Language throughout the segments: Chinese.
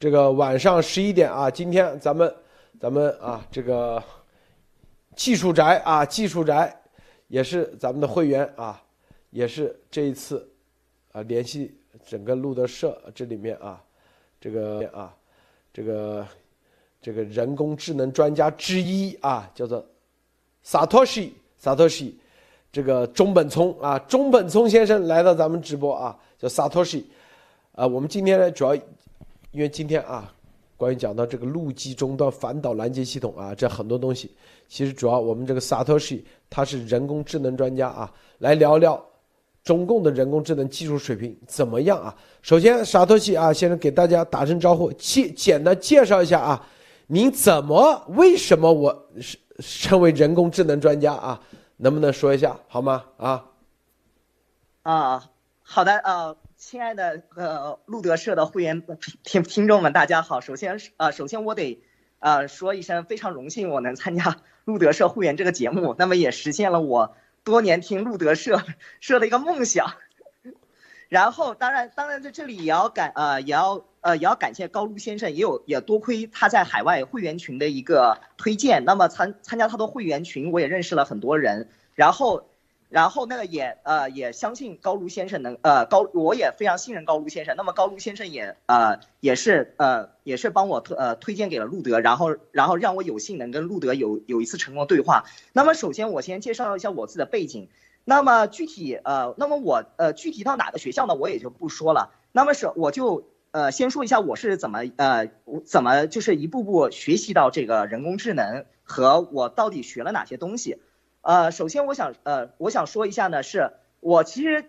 这个晚上十一点啊，今天咱们咱们啊，这个技术宅啊，技术宅也是咱们的会员啊，也是这一次啊联系整个路德社这里面啊，这个啊，这个这个人工智能专家之一啊，叫做萨托西萨托西，这个中本聪啊，中本聪先生来到咱们直播啊，叫萨托西。啊，我们今天呢，主要因为今天啊，关于讲到这个陆基终端反导拦截系统啊，这很多东西，其实主要我们这个萨托西他是人工智能专家啊，来聊聊中共的人工智能技术水平怎么样啊？首先，萨托西啊，先生给大家打声招呼，介简单介绍一下啊，您怎么为什么我是称为人工智能专家啊？能不能说一下好吗？啊？啊，好的，呃。亲爱的呃路德社的会员听听众们，大家好。首先呃，首先我得呃说一声非常荣幸我能参加路德社会员这个节目，那么也实现了我多年听路德社社的一个梦想。然后当然当然在这里也要感呃也要呃也要感谢高露先生，也有也多亏他在海外会员群的一个推荐，那么参参加他的会员群，我也认识了很多人。然后。然后那个也呃也相信高卢先生能呃高我也非常信任高卢先生，那么高卢先生也呃也是呃也是帮我推呃推荐给了路德，然后然后让我有幸能跟路德有有一次成功的对话。那么首先我先介绍一下我自己的背景，那么具体呃那么我呃具体到哪个学校呢我也就不说了，那么是我就呃先说一下我是怎么呃怎么就是一步步学习到这个人工智能和我到底学了哪些东西。呃，首先我想，呃，我想说一下呢，是我其实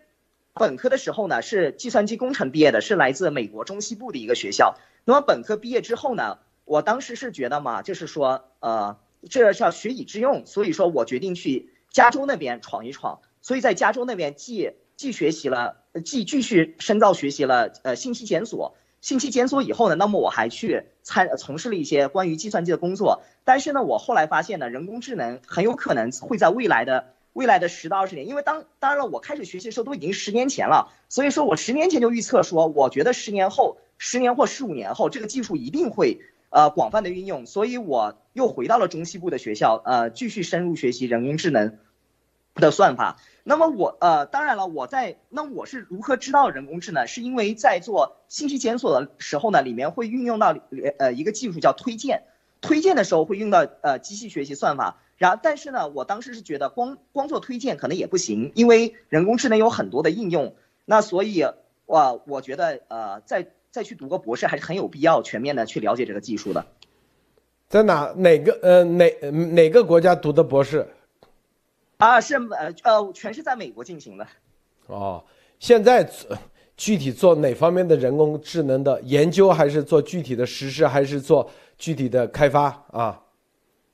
本科的时候呢是计算机工程毕业的，是来自美国中西部的一个学校。那么本科毕业之后呢，我当时是觉得嘛，就是说，呃，这是要学以致用，所以说我决定去加州那边闯一闯。所以在加州那边既既学习了，既继续深造学习了，呃，信息检索。信息检索以后呢，那么我还去参从事了一些关于计算机的工作。但是呢，我后来发现呢，人工智能很有可能会在未来的未来的十到二十年，因为当当然了，我开始学习的时候都已经十年前了，所以说我十年前就预测说，我觉得十年后、十年或十五年后，这个技术一定会呃广泛的运用，所以我又回到了中西部的学校，呃，继续深入学习人工智能。的算法。那么我呃，当然了，我在那我是如何知道人工智能？是因为在做信息检索的时候呢，里面会运用到呃一个技术叫推荐，推荐的时候会用到呃机器学习算法。然后，但是呢，我当时是觉得光光做推荐可能也不行，因为人工智能有很多的应用。那所以，我我觉得呃，再再去读个博士还是很有必要全面的去了解这个技术的。在哪哪个呃哪哪个国家读的博士？啊，是呃呃，全是在美国进行的。哦，现在具体做哪方面的人工智能的研究，还是做具体的实施，还是做具体的开发啊？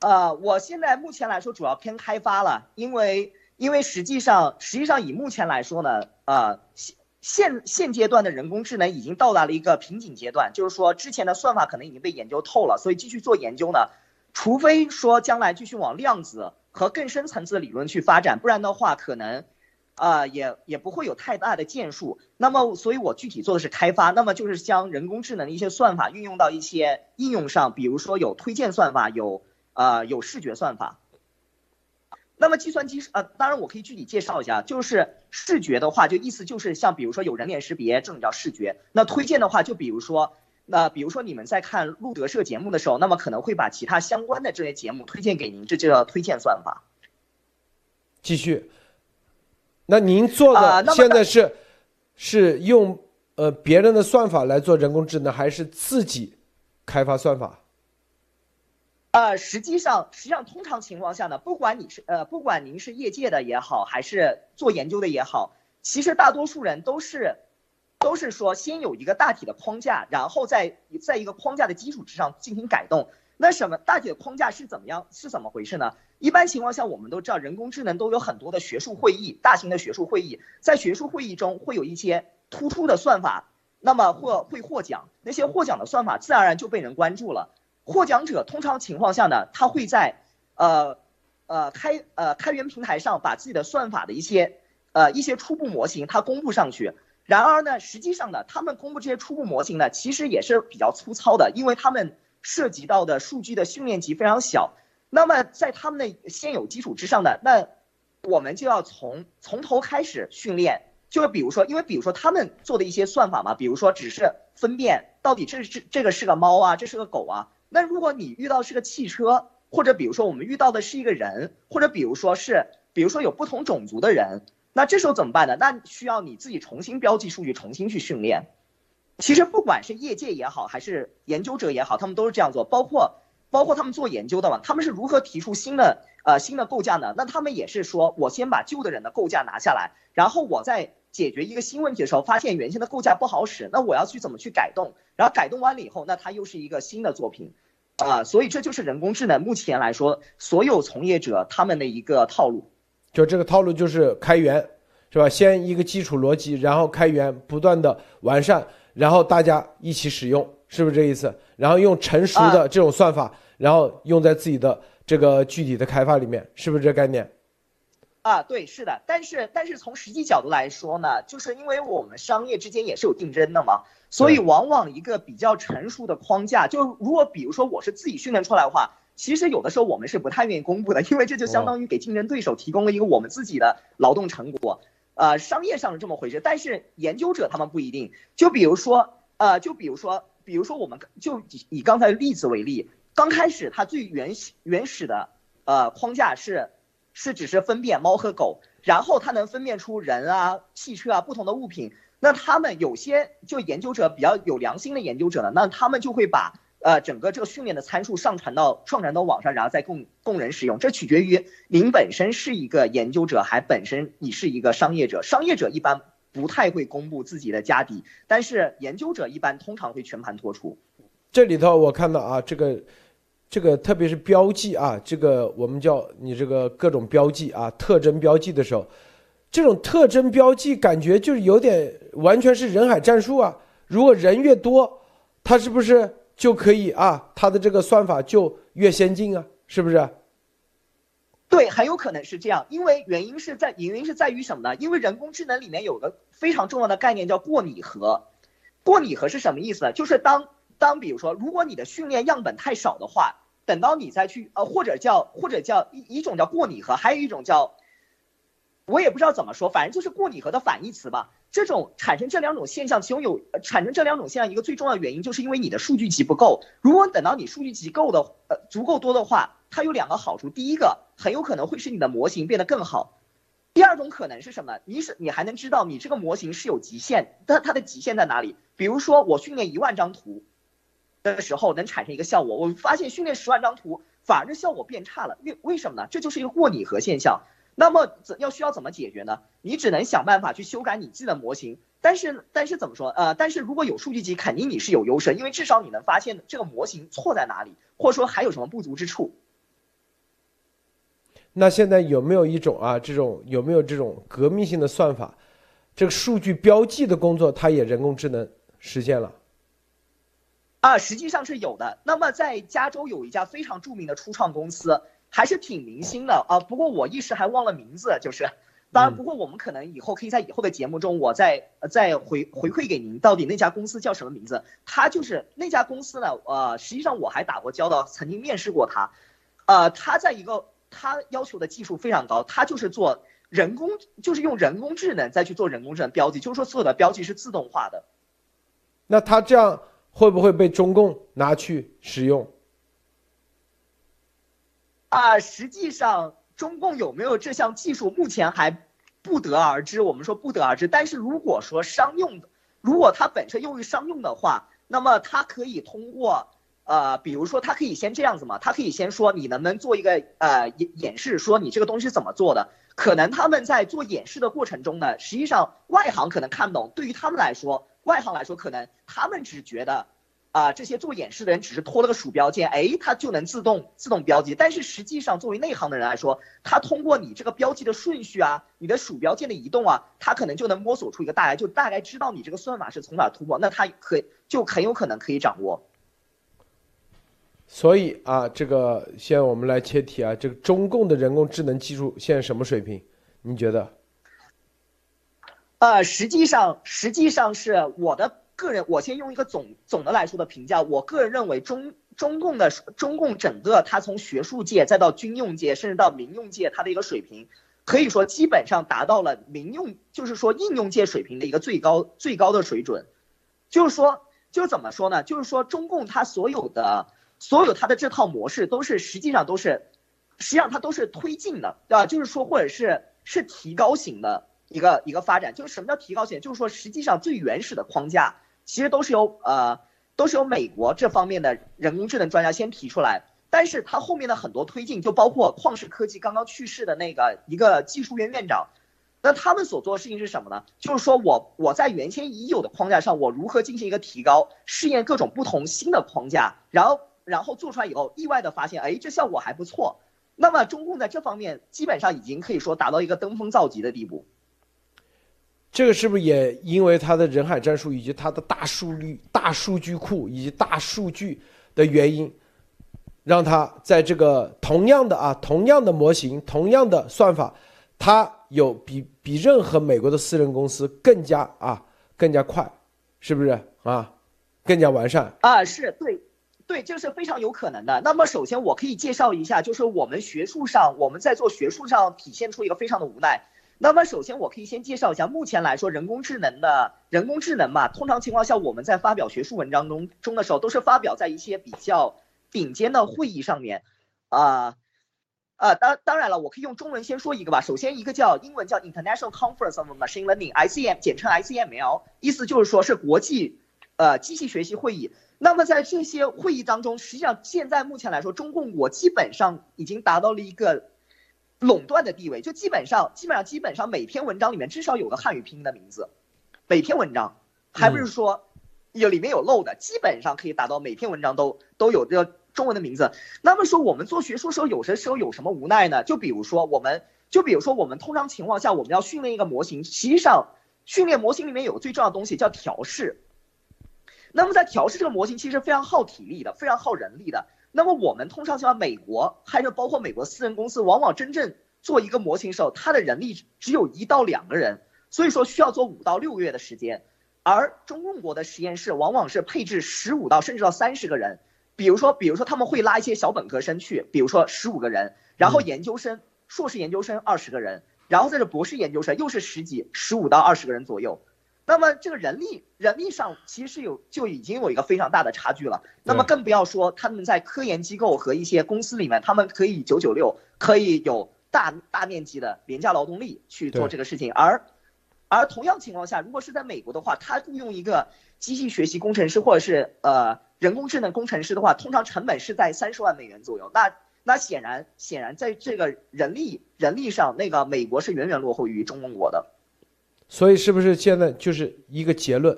呃，我现在目前来说主要偏开发了，因为因为实际上实际上以目前来说呢，呃现现现阶段的人工智能已经到达了一个瓶颈阶段，就是说之前的算法可能已经被研究透了，所以继续做研究呢，除非说将来继续往量子。和更深层次的理论去发展，不然的话，可能，啊，也也不会有太大的建树。那么，所以我具体做的是开发，那么就是将人工智能的一些算法运用到一些应用上，比如说有推荐算法，有啊有视觉算法。那么计算机呃，当然我可以具体介绍一下，就是视觉的话，就意思就是像比如说有人脸识别这种叫视觉。那推荐的话，就比如说。那比如说你们在看路德社节目的时候，那么可能会把其他相关的这些节目推荐给您，这就叫推荐算法。继续。那您做的现在是是用呃别人的算法来做人工智能，还是自己开发算法？呃，实际上实际上通常情况下呢，不管你是呃不管您是业界的也好，还是做研究的也好，其实大多数人都是。都是说先有一个大体的框架，然后在在一个框架的基础之上进行改动。那什么大体的框架是怎么样？是怎么回事呢？一般情况下，我们都知道人工智能都有很多的学术会议，大型的学术会议，在学术会议中会有一些突出的算法，那么或会获奖，那些获奖的算法自然而然就被人关注了。获奖者通常情况下呢，他会在呃呃开呃开源平台上把自己的算法的一些呃一些初步模型他公布上去。然而呢，实际上呢，他们公布这些初步模型呢，其实也是比较粗糙的，因为他们涉及到的数据的训练集非常小。那么在他们的现有基础之上呢，那我们就要从从头开始训练。就比如说，因为比如说他们做的一些算法嘛，比如说只是分辨到底这是这个是个猫啊，这是个狗啊。那如果你遇到是个汽车，或者比如说我们遇到的是一个人，或者比如说是比如说有不同种族的人，那这时候怎么办呢？那需要你自己重新标记数据，重新去训练。其实不管是业界也好，还是研究者也好，他们都是这样做。包括包括他们做研究的嘛，他们是如何提出新的呃新的构架呢？那他们也是说我先把旧的人的构架拿下来，然后我再。解决一个新问题的时候，发现原先的构架不好使，那我要去怎么去改动？然后改动完了以后，那它又是一个新的作品，啊，所以这就是人工智能目前来说所有从业者他们的一个套路。就这个套路就是开源，是吧？先一个基础逻辑，然后开源，不断的完善，然后大家一起使用，是不是这意思？然后用成熟的这种算法，然后用在自己的这个具体的开发里面，是不是这概念？啊，对，是的，但是但是从实际角度来说呢，就是因为我们商业之间也是有竞争的嘛，所以往往一个比较成熟的框架，就如果比如说我是自己训练出来的话，其实有的时候我们是不太愿意公布的，因为这就相当于给竞争对手提供了一个我们自己的劳动成果，呃，商业上是这么回事，但是研究者他们不一定，就比如说，呃，就比如说，比如说我们就以刚才的例子为例，刚开始它最原始原始的呃框架是。是只是分辨猫和狗，然后它能分辨出人啊、汽车啊不同的物品。那他们有些就研究者比较有良心的研究者呢，那他们就会把呃整个这个训练的参数上传到上传到网上，然后再供供人使用。这取决于您本身是一个研究者，还本身你是一个商业者。商业者一般不太会公布自己的家底，但是研究者一般通常会全盘托出。这里头我看到啊，这个。这个特别是标记啊，这个我们叫你这个各种标记啊，特征标记的时候，这种特征标记感觉就是有点完全是人海战术啊。如果人越多，它是不是就可以啊？它的这个算法就越先进啊？是不是？对，很有可能是这样。因为原因是在原因是在于什么呢？因为人工智能里面有个非常重要的概念叫过拟合。过拟合是什么意思呢？就是当。当比如说，如果你的训练样本太少的话，等到你再去呃，或者叫或者叫一一种叫过拟合，还有一种叫，我也不知道怎么说，反正就是过拟合的反义词吧。这种产生这两种现象，其中有产生这两种现象一个最重要的原因，就是因为你的数据集不够。如果等到你数据集够的呃足够多的话，它有两个好处，第一个很有可能会使你的模型变得更好。第二种可能是什么？你是你还能知道你这个模型是有极限，但它的极限在哪里？比如说我训练一万张图。的时候能产生一个效果，我发现训练十万张图反而这效果变差了，为为什么呢？这就是一个过拟合现象。那么怎要需要怎么解决呢？你只能想办法去修改你自己的模型。但是但是怎么说？呃，但是如果有数据集，肯定你是有优势，因为至少你能发现这个模型错在哪里，或者说还有什么不足之处。那现在有没有一种啊，这种有没有这种革命性的算法？这个数据标记的工作，它也人工智能实现了。啊，实际上是有的。那么在加州有一家非常著名的初创公司，还是挺明星的啊。不过我一时还忘了名字，就是，当然，不过我们可能以后可以在以后的节目中，我再再回回馈给您，到底那家公司叫什么名字？他就是那家公司呢，呃，实际上我还打过交道，曾经面试过他。呃，他在一个他要求的技术非常高，他就是做人工，就是用人工智能再去做人工智能标记，就是说所有的标记是自动化的。那他这样。会不会被中共拿去使用？啊，实际上中共有没有这项技术，目前还不得而知。我们说不得而知，但是如果说商用，如果它本身用于商用的话，那么它可以通过，呃，比如说它可以先这样子嘛，它可以先说你能不能做一个呃演演示，说你这个东西怎么做的。可能他们在做演示的过程中呢，实际上外行可能看不懂，对于他们来说。外行来说，可能他们只觉得，啊，这些做演示的人只是拖了个鼠标键，哎，他就能自动自动标记。但是实际上，作为内行的人来说，他通过你这个标记的顺序啊，你的鼠标键的移动啊，他可能就能摸索出一个大概，就大概知道你这个算法是从哪突破，那他可就很有可能可以掌握。所以啊，这个现在我们来切题啊，这个中共的人工智能技术现在什么水平？你觉得？呃，实际上实际上是我的个人，我先用一个总总的来说的评价，我个人认为中中共的中共整个它从学术界再到军用界，甚至到民用界，它的一个水平，可以说基本上达到了民用，就是说应用界水平的一个最高最高的水准。就是说，就是怎么说呢？就是说中共它所有的所有它的这套模式都是实际上都是。实际上它都是推进的，对吧？就是说，或者是是提高型的一个一个发展。就是什么叫提高型？就是说，实际上最原始的框架其实都是由呃都是由美国这方面的人工智能专家先提出来，但是它后面的很多推进，就包括旷视科技刚刚去世的那个一个技术院院长，那他们所做的事情是什么呢？就是说我我在原先已有的框架上，我如何进行一个提高，试验各种不同新的框架，然后然后做出来以后，意外的发现，哎，这效果还不错。那么中共在这方面基本上已经可以说达到一个登峰造极的地步。这个是不是也因为它的人海战术以及它的大数据、大数据库以及大数据的原因，让它在这个同样的啊同样的模型、同样的算法，它有比比任何美国的私人公司更加啊更加快，是不是啊？更加完善啊？是对。对，这是非常有可能的。那么，首先我可以介绍一下，就是我们学术上，我们在做学术上体现出一个非常的无奈。那么，首先我可以先介绍一下，目前来说，人工智能的人工智能嘛，通常情况下，我们在发表学术文章中中的时候，都是发表在一些比较顶尖的会议上面。啊，啊，当当然了，我可以用中文先说一个吧。首先，一个叫英文叫 International Conference of Machine Learning（ICM），简称 ICML，意思就是说是国际呃机器学习会议。那么在这些会议当中，实际上现在目前来说，中共国基本上已经达到了一个垄断的地位，就基本上基本上基本上每篇文章里面至少有个汉语拼音的名字，每篇文章还不是说有里面有漏的，基本上可以达到每篇文章都都有这个中文的名字。那么说我们做学术时候，有些时候有什么无奈呢？就比如说我们就比如说我们通常情况下我们要训练一个模型，实际上训练模型里面有个最重要的东西叫调试。那么在调试这个模型其实非常耗体力的，非常耗人力的。那么我们通常像美国，还有包括美国私人公司，往往真正做一个模型时候，它的人力只有一到两个人，所以说需要做五到六个月的时间。而中共国的实验室往往是配置十五到甚至到三十个人，比如说，比如说他们会拉一些小本科生去，比如说十五个人，然后研究生、硕士研究生二十个人，然后在这博士研究生又是十几、十五到二十个人左右。那么这个人力人力上其实有就已经有一个非常大的差距了。那么更不要说他们在科研机构和一些公司里面，他们可以九九六，可以有大大面积的廉价劳动力去做这个事情。而而同样情况下，如果是在美国的话，他雇佣一个机器学习工程师或者是呃人工智能工程师的话，通常成本是在三十万美元左右。那那显然显然在这个人力人力上，那个美国是远远落后于中国的。所以是不是现在就是一个结论？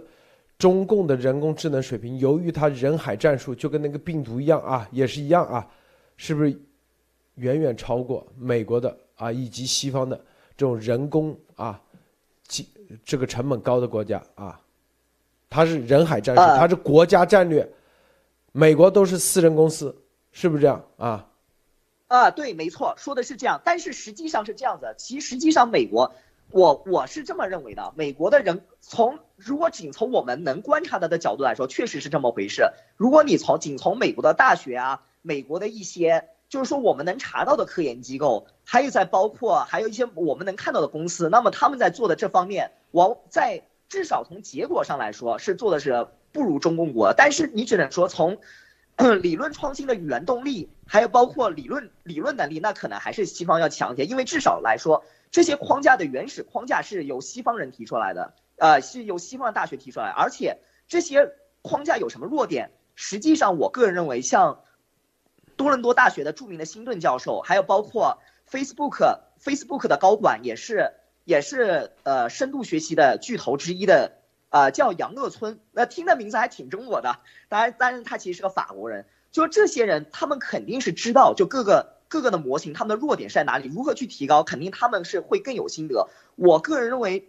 中共的人工智能水平，由于它人海战术，就跟那个病毒一样啊，也是一样啊，是不是远远超过美国的啊，以及西方的这种人工啊，这这个成本高的国家啊？它是人海战术，它是国家战略，美国都是私人公司，是不是这样啊？啊，对，没错，说的是这样，但是实际上是这样子，其实际上美国。我我是这么认为的，美国的人从如果仅从我们能观察到的角度来说，确实是这么回事。如果你从仅从美国的大学啊，美国的一些就是说我们能查到的科研机构，还有在包括还有一些我们能看到的公司，那么他们在做的这方面，往在至少从结果上来说是做的是不如中共国。但是你只能说从 理论创新的原动力，还有包括理论理论能力，那可能还是西方要强一些，因为至少来说。这些框架的原始框架是由西方人提出来的，呃，是由西方的大学提出来，而且这些框架有什么弱点？实际上，我个人认为，像多伦多大学的著名的辛顿教授，还有包括 Facebook Facebook 的高管，也是也是呃深度学习的巨头之一的，呃，叫杨乐村，那听的名字还挺中国的，当然，但是他其实是个法国人。就这些人，他们肯定是知道，就各个。各个的模型，他们的弱点是在哪里？如何去提高？肯定他们是会更有心得。我个人认为，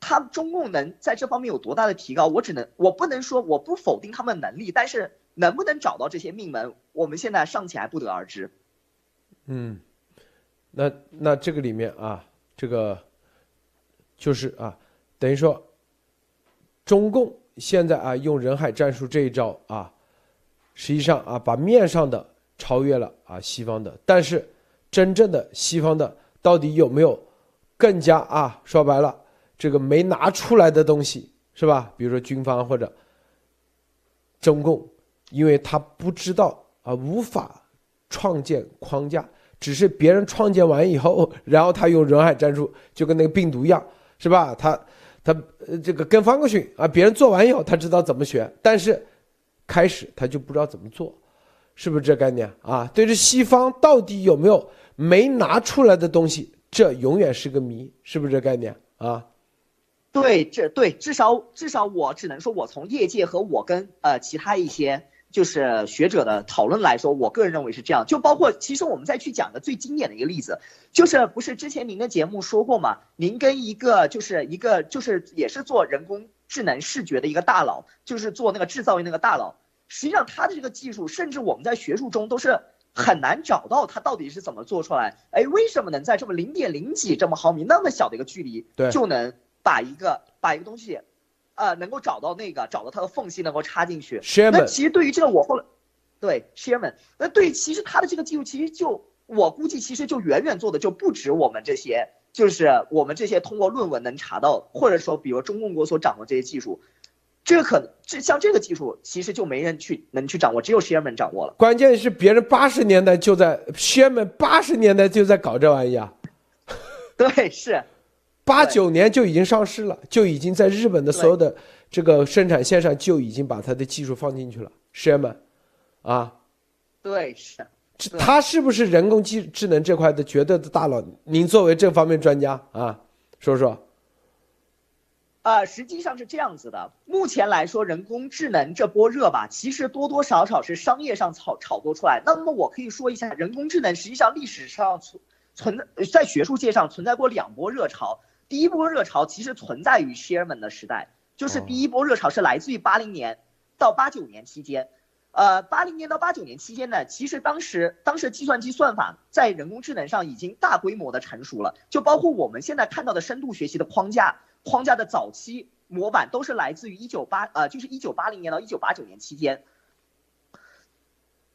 他中共能在这方面有多大的提高？我只能，我不能说我不否定他们能力，但是能不能找到这些命门，我们现在尚且还不得而知。嗯，那那这个里面啊，这个就是啊，等于说，中共现在啊用人海战术这一招啊，实际上啊把面上的超越了啊西方的，但是真正的西方的到底有没有更加啊说白了这个没拿出来的东西是吧？比如说军方或者中共，因为他不知道啊无法创建框架，只是别人创建完以后，然后他用人海战术，就跟那个病毒一样。是吧？他他这个跟方克逊啊，别人做完以后，他知道怎么学，但是开始他就不知道怎么做，是不是这概念啊？对着西方到底有没有没拿出来的东西，这永远是个谜，是不是这概念啊？对，这对至少至少我只能说，我从业界和我跟呃其他一些。就是学者的讨论来说，我个人认为是这样。就包括其实我们再去讲的最经典的一个例子，就是不是之前您的节目说过吗？您跟一个就是一个就是也是做人工智能视觉的一个大佬，就是做那个制造业那个大佬。实际上它的这个技术，甚至我们在学术中都是很难找到它到底是怎么做出来。哎，为什么能在这么零点零几这么毫米那么小的一个距离，就能把一个把一个东西。呃，能够找到那个，找到它的缝隙，能够插进去。那其实对于这个，我后来，对 Sherman，那对，其实它的这个技术，其实就我估计，其实就远远做的就不止我们这些，就是我们这些通过论文能查到，或者说，比如中共国所掌握这些技术，这个可能，这像这个技术，其实就没人去能去掌握，只有 Sherman 掌握了。关键是别人八十年代就在 Sherman 八十年代就在搞这玩意啊，对，是。八九年就已经上市了，就已经在日本的所有的这个生产线上就已经把它的技术放进去了。Sherman，啊，对，是，他是不是人工智智能这块的绝对的大佬？您作为这方面专家啊，说说。呃，实际上是这样子的，目前来说，人工智能这波热吧，其实多多少少是商业上炒炒作出来。那么我可以说一下，人工智能实际上历史上存存在在学术界上存在过两波热潮。第一波热潮其实存在于 Sherman 的时代，就是第一波热潮是来自于八零年到八九年期间，呃，八零年到八九年期间呢，其实当时当时计算机算法在人工智能上已经大规模的成熟了，就包括我们现在看到的深度学习的框架，框架的早期模板都是来自于一九八呃，就是一九八零年到一九八九年期间，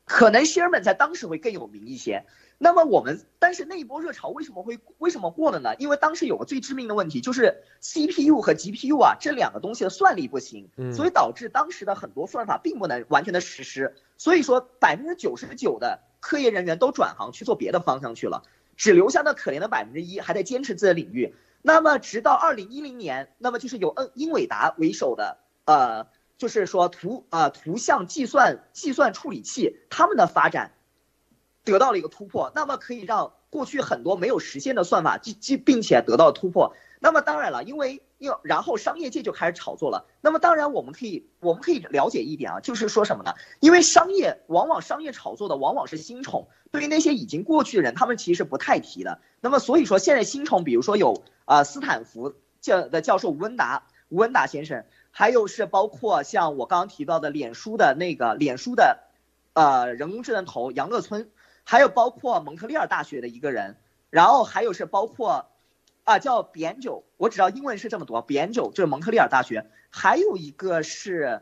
可能 Sherman 在当时会更有名一些。那么我们，但是那一波热潮为什么会为什么过了呢？因为当时有个最致命的问题，就是 CPU 和 GPU 啊这两个东西的算力不行，所以导致当时的很多算法并不能完全的实施。所以说百分之九十九的科研人员都转行去做别的方向去了，只留下那可怜的百分之一还在坚持自己的领域。那么直到二零一零年，那么就是由恩英伟达为首的呃，就是说图啊图像计算计算处理器他们的发展。得到了一个突破，那么可以让过去很多没有实现的算法，即即并且得到突破。那么当然了，因为又然后商业界就开始炒作了。那么当然我们可以我们可以了解一点啊，就是说什么呢？因为商业往往商业炒作的往往是新宠，对于那些已经过去的人，他们其实不太提的。那么所以说现在新宠，比如说有啊斯坦福教的教授吴文达吴文达先生，还有是包括像我刚刚提到的脸书的那个脸书的呃人工智能头杨乐村。还有包括蒙特利尔大学的一个人，然后还有是包括，啊叫比安九，我只知道英文是这么读，比安九就是蒙特利尔大学，还有一个是，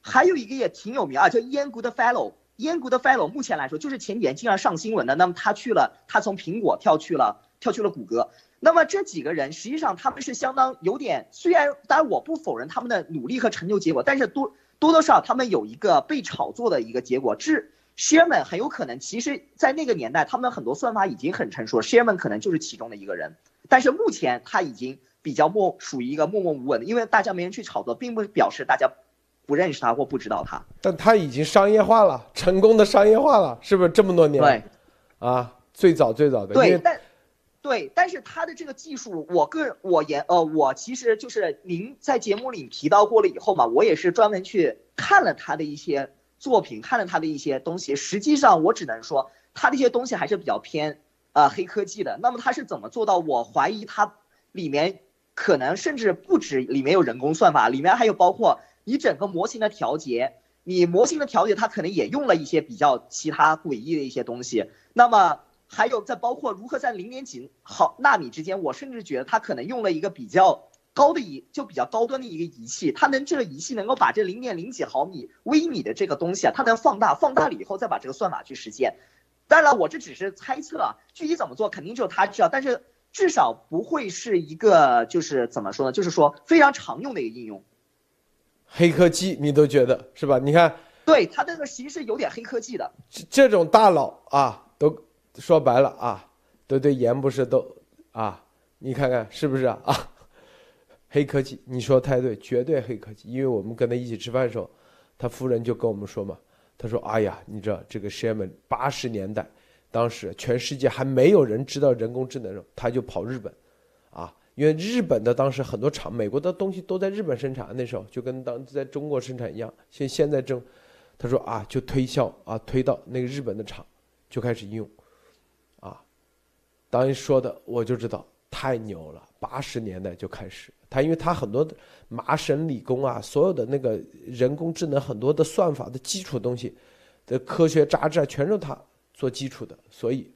还有一个也挺有名啊，叫 Ian Goodfellow，Ian Goodfellow 目前来说就是前几年经常上新闻的，那么他去了，他从苹果跳去了，跳去了谷歌，那么这几个人实际上他们是相当有点，虽然当然我不否认他们的努力和成就结果，但是多多多少他们有一个被炒作的一个结果，是。Sherman 很有可能，其实，在那个年代，他们很多算法已经很成熟。Sherman 可能就是其中的一个人，但是目前他已经比较默，属于一个默默无闻的，因为大家没人去炒作，并不表示大家不认识他或不知道他。但他已经商业化了，成功的商业化了，是不是这么多年？对，啊，最早最早的。对，但对，但是他的这个技术，我个人我研呃，我其实就是您在节目里提到过了以后嘛，我也是专门去看了他的一些。作品看了他的一些东西，实际上我只能说他的一些东西还是比较偏呃黑科技的。那么他是怎么做到？我怀疑他里面可能甚至不止里面有人工算法，里面还有包括你整个模型的调节，你模型的调节，它可能也用了一些比较其他诡异的一些东西。那么还有在包括如何在零点几毫纳米之间，我甚至觉得他可能用了一个比较高的仪就比较高端的一个仪器，它能这个仪器能够把这零点零几毫米微米的这个东西啊，它能放大，放大了以后再把这个算法去实现。当然了，我这只是猜测啊，具体怎么做肯定只有他知道，但是至少不会是一个就是怎么说呢，就是说非常常用的一个应用。黑科技你都觉得是吧？你看，对他这个其实是有点黑科技的。这这种大佬啊，都说白了啊，都对盐不是都啊，你看看是不是啊？啊，黑科技，你说太对，绝对黑科技。因为我们跟他一起吃饭的时候，他夫人就跟我们说嘛，他说：“哎呀，你知道这个 Sherman 八十年代，当时全世界还没有人知道人工智能的时候，他就跑日本，啊。”因为日本的当时很多厂，美国的东西都在日本生产，那时候就跟当在中国生产一样。现现在正，他说啊，就推销啊，推到那个日本的厂，就开始应用，啊，当时说的我就知道太牛了。八十年代就开始，他因为他很多的麻省理工啊，所有的那个人工智能很多的算法的基础东西的科学杂志啊，全是他做基础的，所以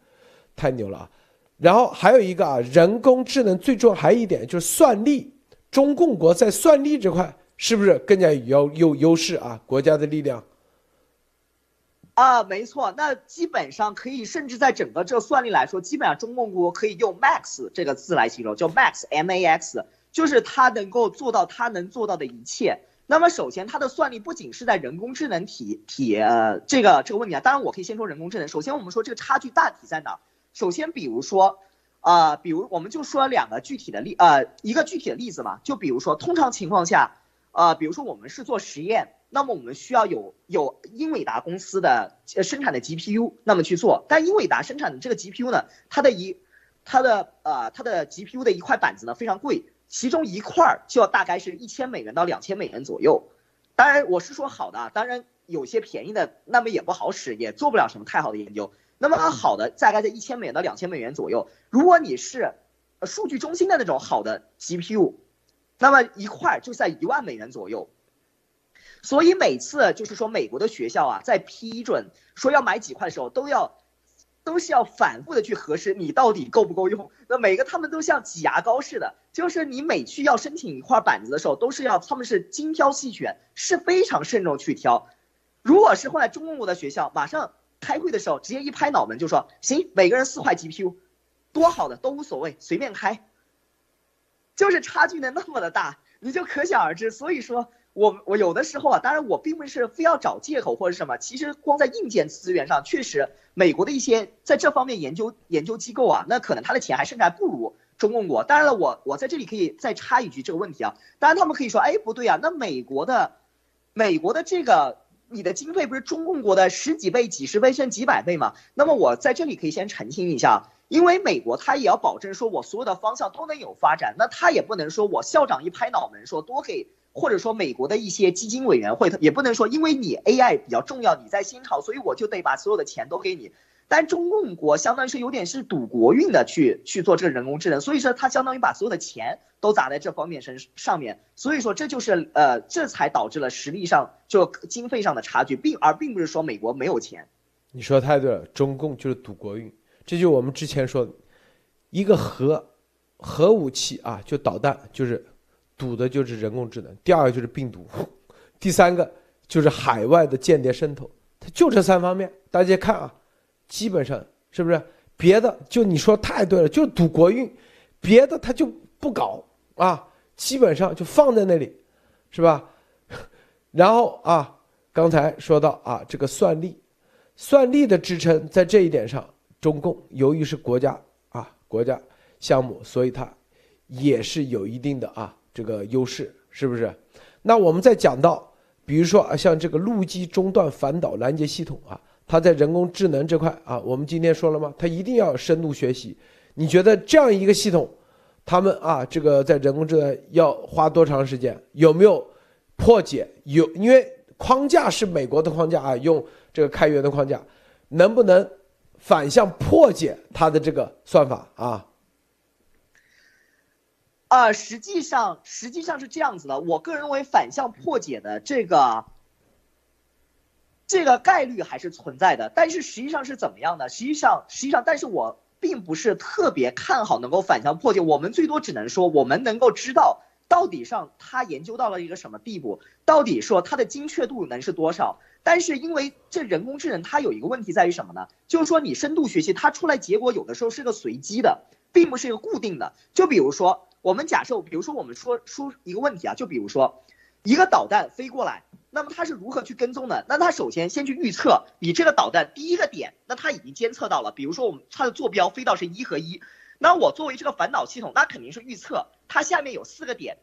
太牛了啊。然后还有一个啊，人工智能最重要还有一点就是算力，中共国在算力这块是不是更加有有优势啊？国家的力量啊，没错，那基本上可以，甚至在整个这算力来说，基本上中共国可以用 max 这个字来形容，叫 max M A X，就是它能够做到它能做到的一切。那么首先，它的算力不仅是在人工智能体体呃这个这个问题啊，当然我可以先说人工智能。首先我们说这个差距大体在哪？首先，比如说，啊，比如我们就说两个具体的例，呃，一个具体的例子嘛，就比如说，通常情况下，呃，比如说我们是做实验，那么我们需要有有英伟达公司的生产的 GPU，那么去做。但英伟达生产的这个 GPU 呢，它的一，它的呃，它的 GPU 的一块板子呢非常贵，其中一块就要大概是一千美元到两千美元左右。当然，我是说好的啊，当然有些便宜的，那么也不好使，也做不了什么太好的研究。那么好的大概在一千美元到两千美元左右。如果你是数据中心的那种好的 GPU，那么一块就在一万美元左右。所以每次就是说美国的学校啊，在批准说要买几块的时候，都要都是要反复的去核实你到底够不够用。那每个他们都像挤牙膏似的，就是你每去要申请一块板子的时候，都是要他们是精挑细选，是非常慎重去挑。如果是后来中国的学校，马上。开会的时候，直接一拍脑门就说：“行，每个人四块 GPU，多好的都无所谓，随便开。”就是差距呢那么的大，你就可想而知。所以说，我我有的时候啊，当然我并不是非要找借口或者什么，其实光在硬件资源上，确实美国的一些在这方面研究研究机构啊，那可能他的钱还甚至还不如中共国。当然了，我我在这里可以再插一句这个问题啊，当然他们可以说：“哎，不对啊，那美国的美国的这个。”你的经费不是中共国的十几倍、几十倍甚至几百倍吗？那么我在这里可以先澄清一下，因为美国他也要保证说我所有的方向都能有发展，那他也不能说我校长一拍脑门说多给，或者说美国的一些基金委员会，也不能说因为你 AI 比较重要，你在新潮，所以我就得把所有的钱都给你。但中共国相当于是有点是赌国运的去去做这个人工智能，所以说它相当于把所有的钱都砸在这方面身上面，所以说这就是呃这才导致了实力上就经费上的差距，并而并不是说美国没有钱。你说的太对了，中共就是赌国运，这就我们之前说的，一个核核武器啊，就导弹就是赌的就是人工智能，第二个就是病毒，第三个就是海外的间谍渗透，它就这三方面，大家看啊。基本上是不是别的？就你说太对了，就赌国运，别的他就不搞啊。基本上就放在那里，是吧？然后啊，刚才说到啊，这个算力，算力的支撑在这一点上，中共由于是国家啊国家项目，所以它也是有一定的啊这个优势，是不是？那我们再讲到，比如说啊，像这个陆基中段反导拦截系统啊。它在人工智能这块啊，我们今天说了吗？它一定要深度学习。你觉得这样一个系统，他们啊，这个在人工智能要花多长时间？有没有破解？有，因为框架是美国的框架啊，用这个开源的框架，能不能反向破解它的这个算法啊？啊，实际上实际上是这样子的。我个人认为反向破解的这个。这个概率还是存在的，但是实际上是怎么样的？实际上，实际上，但是我并不是特别看好能够反向破解。我们最多只能说，我们能够知道到底上他研究到了一个什么地步？到底说它的精确度能是多少？但是因为这人工智能它有一个问题在于什么呢？就是说你深度学习它出来结果有的时候是个随机的，并不是一个固定的。就比如说我们假设，比如说我们说说一个问题啊，就比如说一个导弹飞过来，那么它是如何去跟踪的？那它首先先去预测你这个导弹第一个点，那它已经监测到了，比如说我们它的坐标飞到是一和一。那我作为这个反导系统，那肯定是预测它下面有四个点，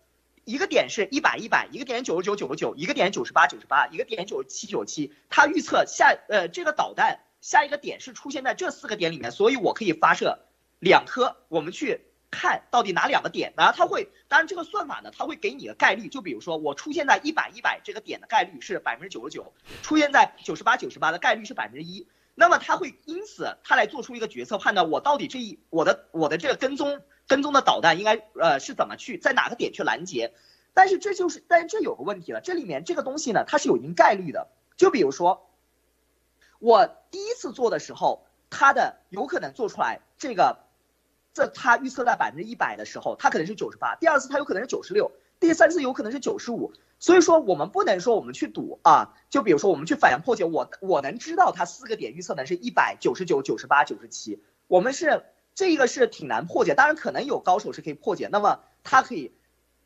一个点是一百一百，一个点九十九九十九，一个点九十八九十八，一个点九十七九十七。它预测下呃这个导弹下一个点是出现在这四个点里面，所以我可以发射两颗，我们去看到底哪两个点。然后它会，当然这个算法呢，它会给你的概率，就比如说我出现在一百一百这个点的概率是百分之九十九，出现在九十八九十八的概率是百分之一。那么他会因此他来做出一个决策判断，我到底这一我的我的这个跟踪跟踪的导弹应该呃是怎么去在哪个点去拦截？但是这就是但是这有个问题了，这里面这个东西呢它是有一定概率的。就比如说我第一次做的时候，它的有可能做出来这个，这它预测在百分之一百的时候，它可能是九十八；第二次它有可能是九十六；第三次有可能是九十五。所以说，我们不能说我们去赌啊，就比如说我们去反向破解，我我能知道它四个点预测的是一百九十九、九十八、九十七，我们是这个是挺难破解，当然可能有高手是可以破解，那么它可以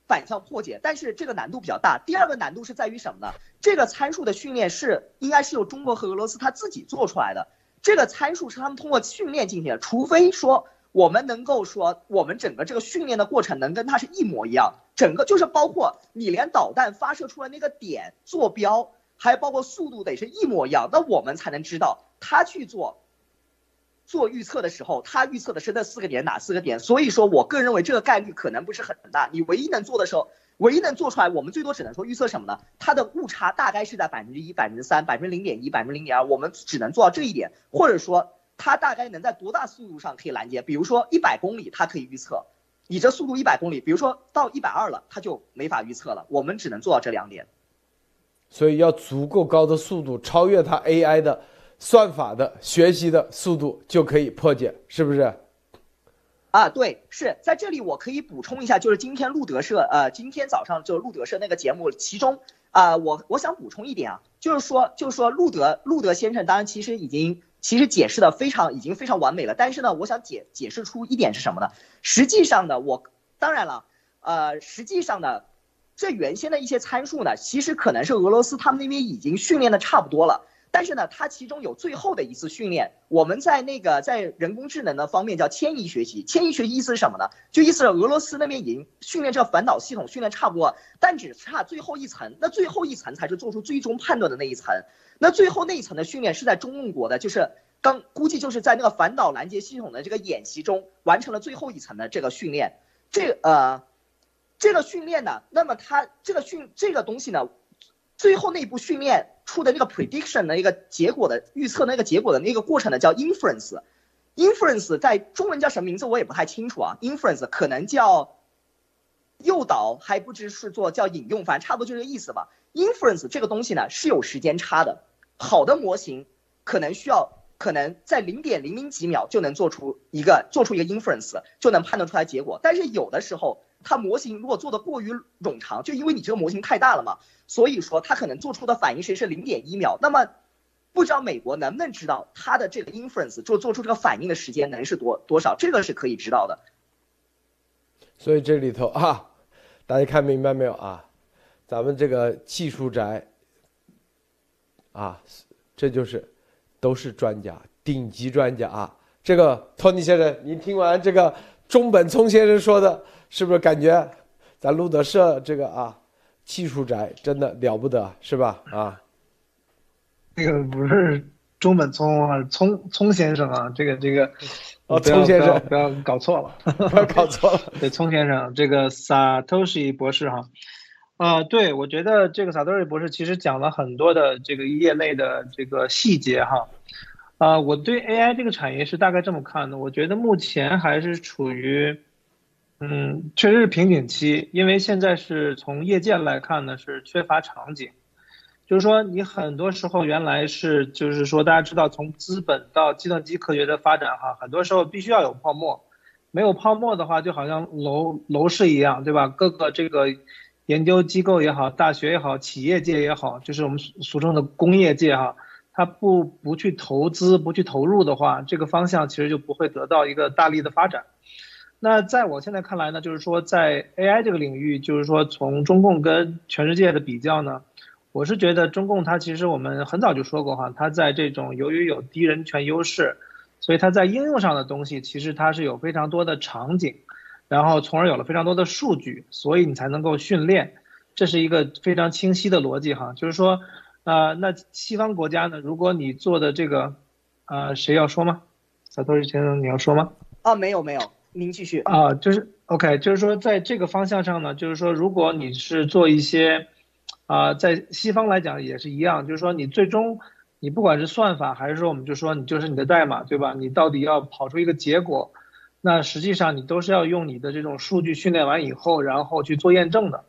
反向破解，但是这个难度比较大。第二个难度是在于什么呢？这个参数的训练是应该是由中国和俄罗斯他自己做出来的，这个参数是他们通过训练进行的，除非说。我们能够说，我们整个这个训练的过程能跟它是一模一样，整个就是包括你连导弹发射出来那个点坐标，还包括速度得是一模一样，那我们才能知道他去做做预测的时候，他预测的是那四个点哪四个点。所以说我个人认为这个概率可能不是很大。你唯一能做的时候，唯一能做出来，我们最多只能说预测什么呢？它的误差大概是在百分之一、百分之三、百分之零点一、百分之零点二，我们只能做到这一点，或者说。它大概能在多大速度上可以拦截？比如说一百公里，它可以预测。你这速度一百公里，比如说到一百二了，它就没法预测了。我们只能做到这两点。所以要足够高的速度，超越它 AI 的算法的学习的速度，就可以破解，是不是？啊，对，是在这里我可以补充一下，就是今天路德社，呃，今天早上就路德社那个节目，其中啊，我我想补充一点啊，就是说，就是说路德路德先生，当然其实已经。其实解释的非常已经非常完美了，但是呢，我想解解释出一点是什么呢？实际上呢，我当然了，呃，实际上呢，这原先的一些参数呢，其实可能是俄罗斯他们那边已经训练的差不多了，但是呢，它其中有最后的一次训练，我们在那个在人工智能的方面叫迁移学习，迁移学习意思是什么呢？就意思是俄罗斯那边已经训练这个反导系统训练差不多，但只差最后一层，那最后一层才是做出最终判断的那一层。那最后那一层的训练是在中共国的，就是刚估计就是在那个反导拦截系统的这个演习中完成了最后一层的这个训练。这呃，这个训练呢，那么它这个训这个东西呢，最后那一步训练出的那个 prediction 的一个结果的预测那个结果的那个过程呢，叫 inference。inference 在中文叫什么名字我也不太清楚啊。inference 可能叫诱导，还不知是做叫引用，反正差不多就这个意思吧。inference 这个东西呢是有时间差的，好的模型可能需要可能在零点零零几秒就能做出一个做出一个 inference 就能判断出来结果，但是有的时候它模型如果做的过于冗长，就因为你这个模型太大了嘛，所以说它可能做出的反应时间是零点一秒。那么不知道美国能不能知道它的这个 inference 就做出这个反应的时间能是多多少？这个是可以知道的。所以这里头啊，大家看明白没有啊？咱们这个技术宅，啊，这就是都是专家，顶级专家啊！这个托尼先生，您听完这个中本聪先生说的，是不是感觉咱路德社这个啊技术宅真的了不得，是吧？啊，那个不是中本聪啊，聪聪先生啊，这个这个，哦，聪先生不要搞错了，不要搞错了，对，聪先生，这个 Satoshi 博士哈。啊，对，我觉得这个萨多瑞博士其实讲了很多的这个业内的这个细节哈。啊，我对 AI 这个产业是大概这么看的，我觉得目前还是处于，嗯，确实是瓶颈期，因为现在是从业界来看呢，是缺乏场景，就是说你很多时候原来是就是说大家知道从资本到计算机科学的发展哈，很多时候必须要有泡沫。没有泡沫的话，就好像楼楼市一样，对吧？各个这个研究机构也好，大学也好，企业界也好，就是我们俗称的工业界哈，它不不去投资、不去投入的话，这个方向其实就不会得到一个大力的发展。那在我现在看来呢，就是说在 AI 这个领域，就是说从中共跟全世界的比较呢，我是觉得中共它其实我们很早就说过哈，它在这种由于有低人权优势。所以它在应用上的东西，其实它是有非常多的场景，然后从而有了非常多的数据，所以你才能够训练，这是一个非常清晰的逻辑哈。就是说，呃，那西方国家呢，如果你做的这个，呃，谁要说吗？小托先生，你要说吗？啊，没有没有，您继续啊，就是 OK，就是说在这个方向上呢，就是说如果你是做一些，啊，在西方来讲也是一样，就是说你最终。你不管是算法，还是说我们就说你就是你的代码，对吧？你到底要跑出一个结果，那实际上你都是要用你的这种数据训练完以后，然后去做验证的。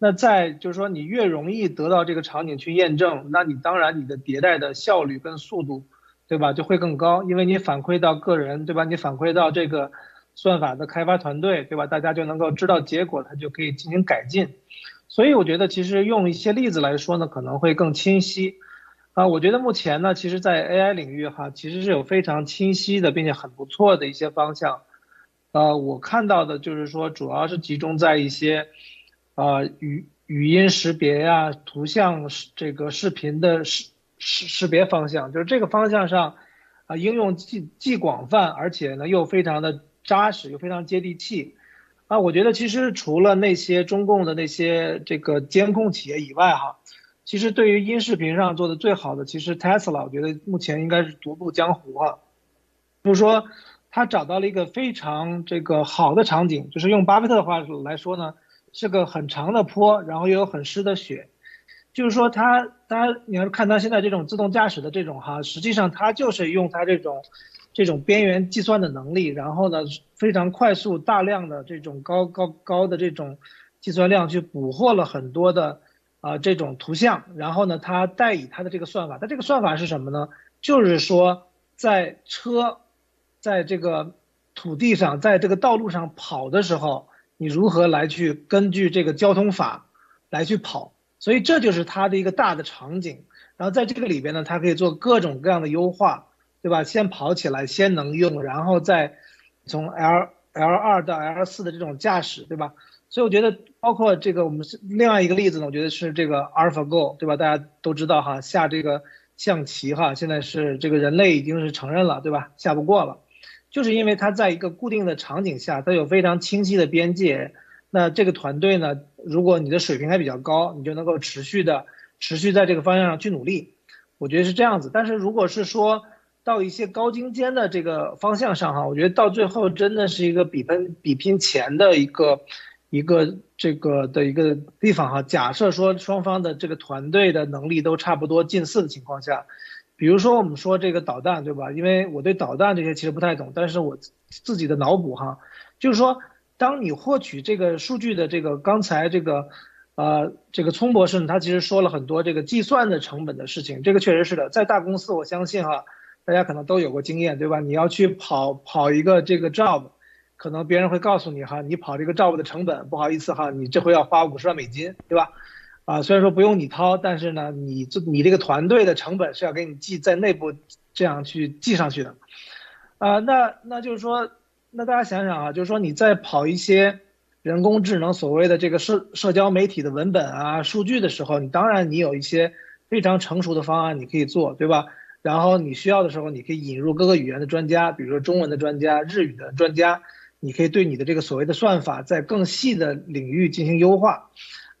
那在就是说你越容易得到这个场景去验证，那你当然你的迭代的效率跟速度，对吧？就会更高，因为你反馈到个人，对吧？你反馈到这个算法的开发团队，对吧？大家就能够知道结果，它就可以进行改进。所以我觉得其实用一些例子来说呢，可能会更清晰。啊，我觉得目前呢，其实，在 AI 领域哈，其实是有非常清晰的，并且很不错的一些方向。呃，我看到的就是说，主要是集中在一些，呃，语语音识别呀、图像这个视频的识识识别方向，就是这个方向上，啊，应用既既广泛，而且呢又非常的扎实，又非常接地气。啊，我觉得其实除了那些中共的那些这个监控企业以外，哈。其实对于音视频上做的最好的，其实 Tesla 我觉得目前应该是独步江湖啊。就是说，他找到了一个非常这个好的场景，就是用巴菲特的话来说呢，是个很长的坡，然后又有很湿的雪。就是说，他他你要看他现在这种自动驾驶的这种哈，实际上他就是用他这种这种边缘计算的能力，然后呢非常快速大量的这种高高高的这种计算量去捕获了很多的。啊，这种图像，然后呢，它代以它的这个算法，它这个算法是什么呢？就是说，在车，在这个土地上，在这个道路上跑的时候，你如何来去根据这个交通法来去跑？所以这就是它的一个大的场景。然后在这个里边呢，它可以做各种各样的优化，对吧？先跑起来，先能用，然后再从 L L 二到 L 四的这种驾驶，对吧？所以我觉得，包括这个我们是另外一个例子呢，我觉得是这个 AlphaGo，对吧？大家都知道哈，下这个象棋哈，现在是这个人类已经是承认了，对吧？下不过了，就是因为它在一个固定的场景下，它有非常清晰的边界。那这个团队呢，如果你的水平还比较高，你就能够持续的持续在这个方向上去努力。我觉得是这样子。但是如果是说到一些高精尖的这个方向上哈，我觉得到最后真的是一个比拼比拼钱的一个。一个这个的一个地方哈，假设说双方的这个团队的能力都差不多近似的情况下，比如说我们说这个导弹对吧？因为我对导弹这些其实不太懂，但是我自己的脑补哈，就是说当你获取这个数据的这个刚才这个，呃，这个聪博士呢，他其实说了很多这个计算的成本的事情，这个确实是的，在大公司我相信哈，大家可能都有过经验对吧？你要去跑跑一个这个 job。可能别人会告诉你哈，你跑这个 job 的成本，不好意思哈，你这回要花五十万美金，对吧？啊，虽然说不用你掏，但是呢，你这你这个团队的成本是要给你记在内部这样去记上去的，啊，那那就是说，那大家想想啊，就是说你在跑一些人工智能所谓的这个社社交媒体的文本啊、数据的时候，你当然你有一些非常成熟的方案你可以做，对吧？然后你需要的时候，你可以引入各个语言的专家，比如说中文的专家、日语的专家。你可以对你的这个所谓的算法在更细的领域进行优化。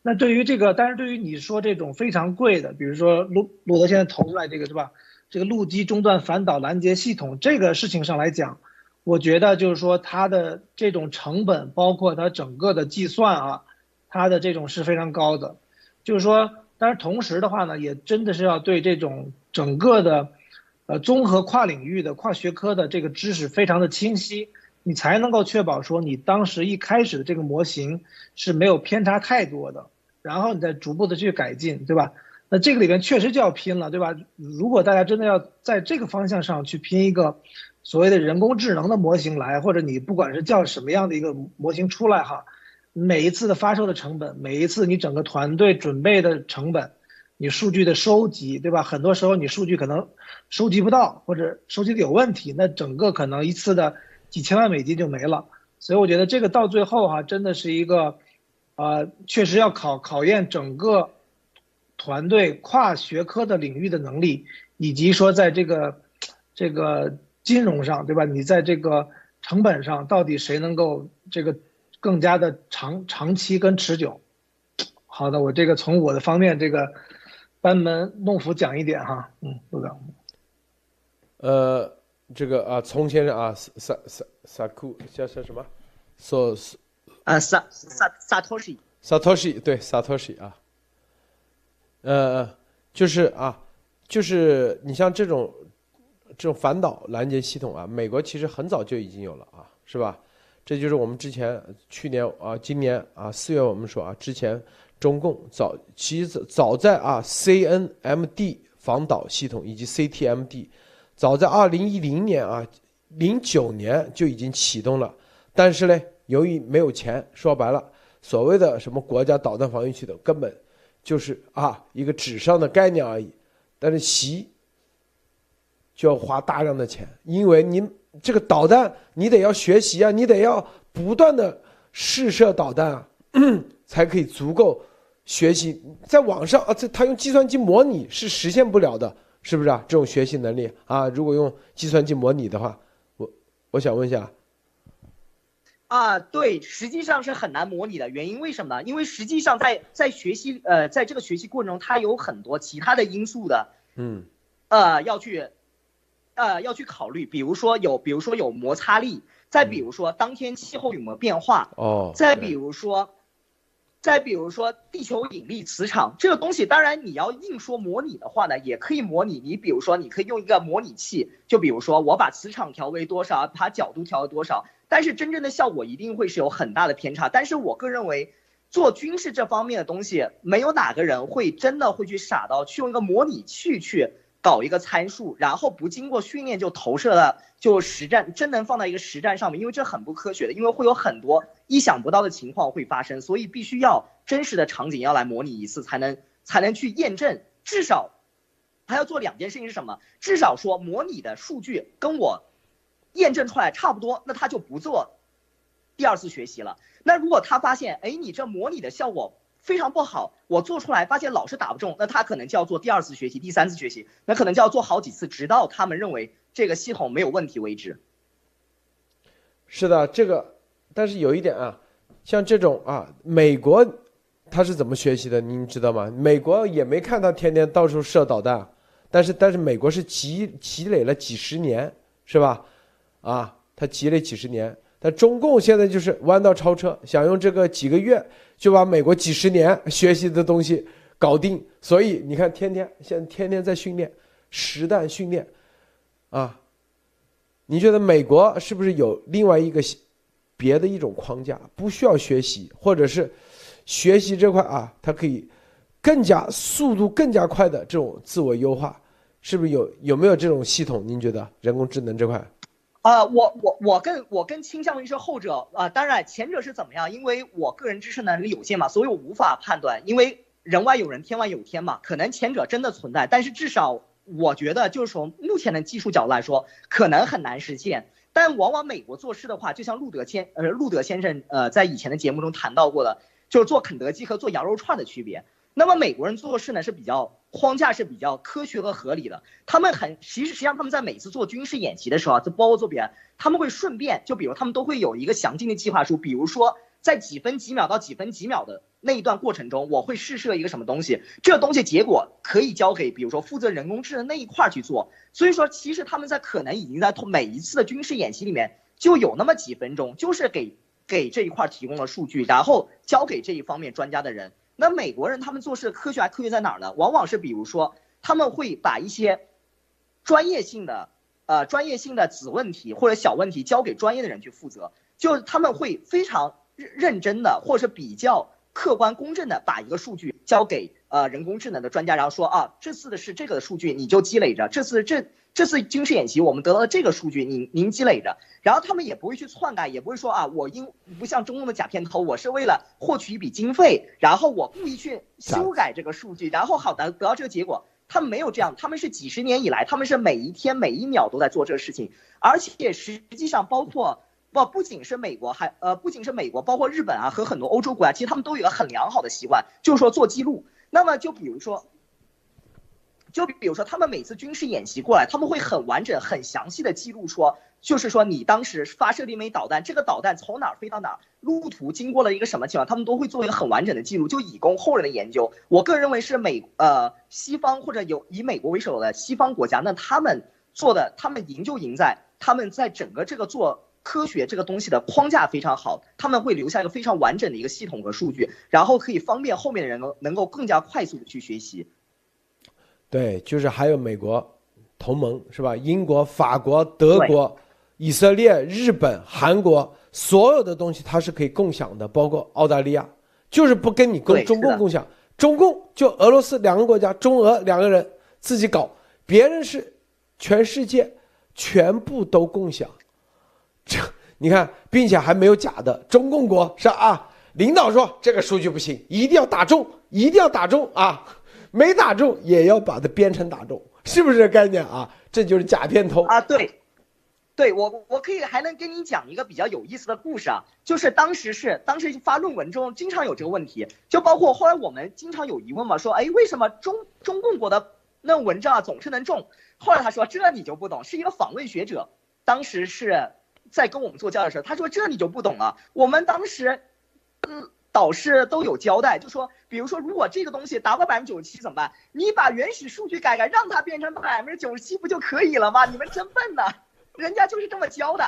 那对于这个，但是对于你说这种非常贵的，比如说路路德现在投出来这个是吧？这个路基中断反导拦截系统这个事情上来讲，我觉得就是说它的这种成本，包括它整个的计算啊，它的这种是非常高的。就是说，但是同时的话呢，也真的是要对这种整个的，呃，综合跨领域的跨学科的这个知识非常的清晰。你才能够确保说你当时一开始的这个模型是没有偏差太多的，然后你再逐步的去改进，对吧？那这个里边确实就要拼了，对吧？如果大家真的要在这个方向上去拼一个所谓的人工智能的模型来，或者你不管是叫什么样的一个模型出来哈，每一次的发售的成本，每一次你整个团队准备的成本，你数据的收集，对吧？很多时候你数据可能收集不到，或者收集的有问题，那整个可能一次的几千万美金就没了。所以我觉得这个到最后哈，真的是一个，呃，确实要考考验整个团队跨学科的领域的能力，以及说在这个这个。金融上，对吧？你在这个成本上，到底谁能够这个更加的长长期跟持久？好的，我这个从我的方面这个班门弄斧讲一点哈，嗯，陆长。呃，这个啊，从先生啊，萨萨萨库叫叫什么？索啊，萨萨萨托西。萨托西对萨托西啊。呃，就是啊，就是你像这种。这种反导拦截系统啊，美国其实很早就已经有了啊，是吧？这就是我们之前去年啊，今年啊四月我们说啊，之前中共早其实早在啊 CNMD 防导系统以及 CTMD，早在二零一零年啊零九年就已经启动了，但是呢，由于没有钱，说白了，所谓的什么国家导弹防御系统根本就是啊一个纸上的概念而已，但是习。就要花大量的钱，因为你这个导弹，你得要学习啊，你得要不断的试射导弹啊，才可以足够学习。在网上啊，这他用计算机模拟是实现不了的，是不是啊？这种学习能力啊，如果用计算机模拟的话，我我想问一下。啊，对，实际上是很难模拟的。原因为什么呢？因为实际上在在学习呃，在这个学习过程中，它有很多其他的因素的，嗯，呃，要去。呃，要去考虑，比如说有，比如说有摩擦力，再比如说当天气候有没有变化，哦，再比如说，再比如说地球引力磁场这个东西，当然你要硬说模拟的话呢，也可以模拟。你比如说，你可以用一个模拟器，就比如说我把磁场调为多少，把角度调为多少，但是真正的效果一定会是有很大的偏差。但是我个人认为，做军事这方面的东西，没有哪个人会真的会去傻到去用一个模拟器去。搞一个参数，然后不经过训练就投射了，就实战真能放在一个实战上面，因为这很不科学的，因为会有很多意想不到的情况会发生，所以必须要真实的场景要来模拟一次，才能才能去验证。至少还要做两件事情是什么？至少说模拟的数据跟我验证出来差不多，那他就不做第二次学习了。那如果他发现，哎，你这模拟的效果。非常不好，我做出来发现老是打不中，那他可能就要做第二次学习、第三次学习，那可能就要做好几次，直到他们认为这个系统没有问题为止。是的，这个，但是有一点啊，像这种啊，美国他是怎么学习的？您知道吗？美国也没看他天天到处射导弹，但是但是美国是积积累了几十年，是吧？啊，他积累几十年。但中共现在就是弯道超车，想用这个几个月就把美国几十年学习的东西搞定，所以你看，天天现在天天在训练实弹训练，啊，你觉得美国是不是有另外一个别的一种框架，不需要学习，或者是学习这块啊，它可以更加速度更加快的这种自我优化，是不是有有没有这种系统？您觉得人工智能这块？啊，我我我更我更倾向于是后者啊，当然前者是怎么样？因为我个人知识能力有限嘛，所以我无法判断。因为人外有人，天外有天嘛，可能前者真的存在，但是至少我觉得，就是从目前的技术角度来说，可能很难实现。但往往美国做事的话，就像路德先呃路德先生呃在以前的节目中谈到过的，就是做肯德基和做羊肉串的区别。那么美国人做事呢是比较框架是比较科学和合理的，他们很其实实际上他们在每次做军事演习的时候啊，就包括做别的，他们会顺便就比如他们都会有一个详尽的计划书，比如说在几分几秒到几分几秒的那一段过程中，我会试射一个什么东西，这东西结果可以交给比如说负责人工智能那一块去做，所以说其实他们在可能已经在通每一次的军事演习里面就有那么几分钟，就是给给这一块提供了数据，然后交给这一方面专家的人。那美国人他们做事科学还科学在哪儿呢？往往是比如说他们会把一些专业性的呃专业性的子问题或者小问题交给专业的人去负责，就他们会非常认认真的或者是比较客观公正的把一个数据交给呃人工智能的专家，然后说啊，这次的是这个的数据，你就积累着；这次这这次军事演习我们得到了这个数据，您您积累着。然后他们也不会去篡改，也不会说啊，我因不像中共的假片头，我是为了获取一笔经费，然后我故意去修改这个数据，然后好的得到这个结果。他们没有这样，他们是几十年以来，他们是每一天每一秒都在做这个事情，而且实际上包括不不仅是美国，还呃不仅是美国，包括日本啊和很多欧洲国家，其实他们都有个很良好的习惯，就是说做记录。那么就比如说，就比如说他们每次军事演习过来，他们会很完整、很详细的记录说。就是说，你当时发射了一枚导弹，这个导弹从哪儿飞到哪儿，路途经过了一个什么情况，他们都会做一个很完整的记录，就以供后人的研究。我个人认为是美呃西方或者有以美国为首的西方国家，那他们做的，他们赢就赢在他们在整个这个做科学这个东西的框架非常好，他们会留下一个非常完整的一个系统和数据，然后可以方便后面的人能能够更加快速的去学习。对，就是还有美国同盟是吧？英国、法国、德国。以色列、日本、韩国所有的东西它是可以共享的，包括澳大利亚，就是不跟你共中共共享。中共就俄罗斯两个国家，中俄两个人自己搞，别人是全世界全部都共享。这你看，并且还没有假的。中共国是啊，领导说这个数据不行，一定要打中，一定要打中啊，没打中也要把它编成打中，是不是概念啊？这就是假片头啊，对。对我，我可以还能跟你讲一个比较有意思的故事啊，就是当时是当时发论文中经常有这个问题，就包括后来我们经常有疑问嘛，说哎为什么中中共国的那文章啊总是能中？后来他说这你就不懂，是一个访问学者，当时是在跟我们做教的时候，他说这你就不懂了。我们当时嗯导师都有交代，就说比如说如果这个东西达到百分之九十七怎么办？你把原始数据改改，让它变成百分之九十七不就可以了吗？你们真笨呐！人家就是这么教的，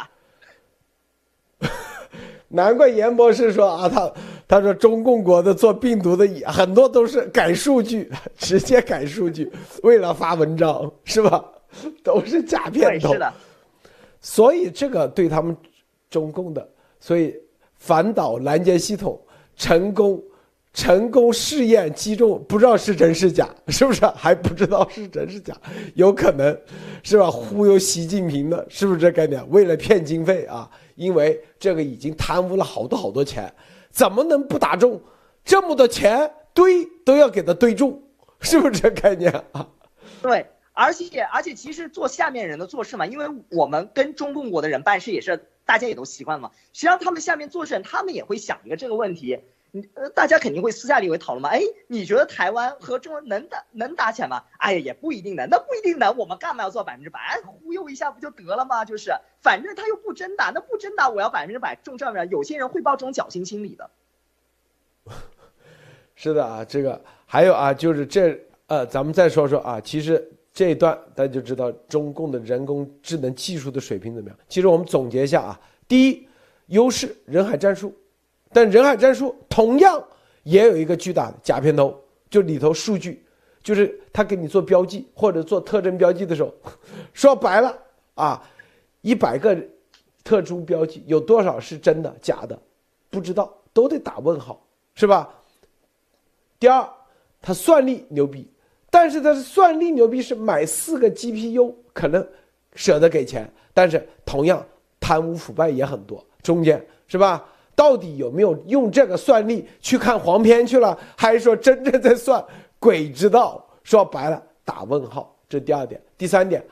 难怪严博士说啊，他他说中共国的做病毒的很多都是改数据，直接改数据，为了发文章是吧？都是假片头。是的。所以这个对他们中共的，所以反导拦截系统成功。成功试验击中，不知道是真是假，是不是还不知道是真是假？有可能，是吧？忽悠习近平的，是不是这概念？为了骗经费啊，因为这个已经贪污了好多好多钱，怎么能不打中？这么多钱堆都要给他堆中，是不是这概念啊？对，而且而且其实做下面人的做事嘛，因为我们跟中共国的人办事也是大家也都习惯了嘛，实际上他们下面做事，他们也会想一个这个问题。呃，大家肯定会私下里会讨论嘛？哎，你觉得台湾和中国能打能打起来吗？哎呀，也不一定的，那不一定的，我们干嘛要做百分之百？哎忽悠一下不就得了吗？就是，反正他又不真打，那不真打，我要百分之百中上面。有些人会抱这种侥幸心理的。是的啊，这个还有啊，就是这呃，咱们再说说啊，其实这一段大家就知道中共的人工智能技术的水平怎么样。其实我们总结一下啊，第一，优势人海战术。但人海战术同样也有一个巨大的假片头，就里头数据，就是他给你做标记或者做特征标记的时候，说白了啊，一百个特殊标记有多少是真的假的，不知道，都得打问号，是吧？第二，他算力牛逼，但是他的算力牛逼是买四个 GPU 可能舍得给钱，但是同样贪污腐败也很多，中间是吧？到底有没有用这个算力去看黄片去了，还是说真正在算？鬼知道。说白了，打问号。这第二点，第三点，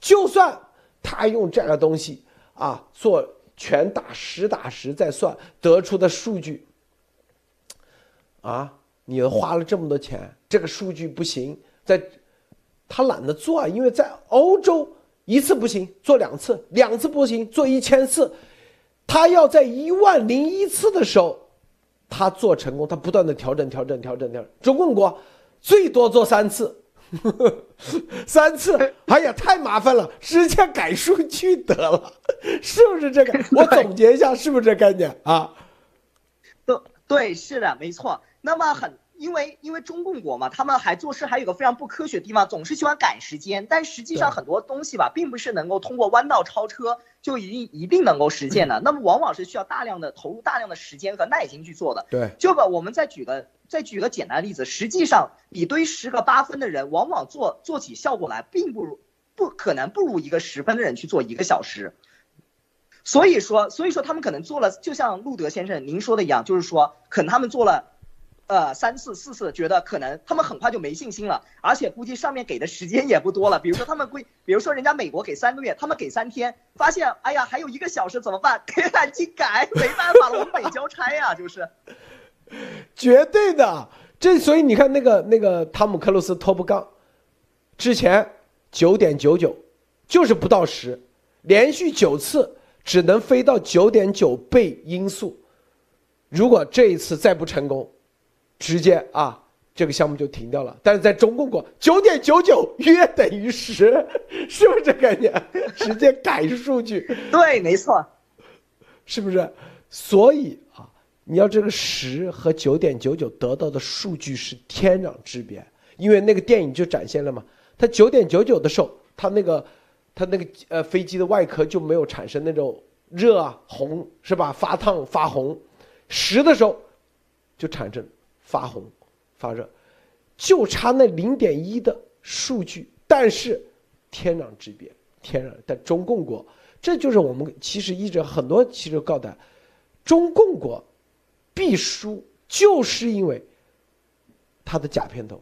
就算他用这个东西啊做全打实打实在算得出的数据，啊，你花了这么多钱，这个数据不行，在他懒得做，因为在欧洲一次不行，做两次，两次不行，做一千次。他要在一万零一次的时候，他做成功，他不断的调整、调整、调整、调整。中共国最多做三次，三次，哎呀，太麻烦了，直接改数据得了，是不是这个？我总结一下，是不是这概念啊？对对，是的，没错。那么很。因为因为中共国嘛，他们还做事还有个非常不科学的地方，总是喜欢赶时间，但实际上很多东西吧，并不是能够通过弯道超车就一定一定能够实现的，那么往往是需要大量的投入大量的时间和耐心去做的。对，就把我们再举个再举个简单的例子，实际上比堆十个八分的人，往往做做起效果来，并不如不可能不如一个十分的人去做一个小时。所以说，所以说他们可能做了，就像路德先生您说的一样，就是说，可能他们做了，呃，三次四次，觉得可能他们很快就没信心了，而且估计上面给的时间也不多了。比如说他们规，比如说人家美国给三个月，他们给三天，发现，哎呀，还有一个小时怎么办？赶紧改，没办法了，我们没交差呀，就是。绝对的，这所以你看那个那个汤姆克鲁斯 Top Gun，之前九点九九，就是不到十，连续九次。只能飞到九点九倍音速，如果这一次再不成功，直接啊，这个项目就停掉了。但是在中共国，九点九九约等于十，是不是这概念？直接改数据。对，没错，是不是？所以啊，你要这个十和九点九九得到的数据是天壤之别。因为那个电影就展现了嘛，它九点九九的时候，它那个。它那个呃飞机的外壳就没有产生那种热啊红是吧？发烫发红，十的时候就产生发红发热，就差那零点一的数据，但是天壤之别，天壤。但中共国，这就是我们其实一直很多其实告诉大家，中共国必输，就是因为他的假片头，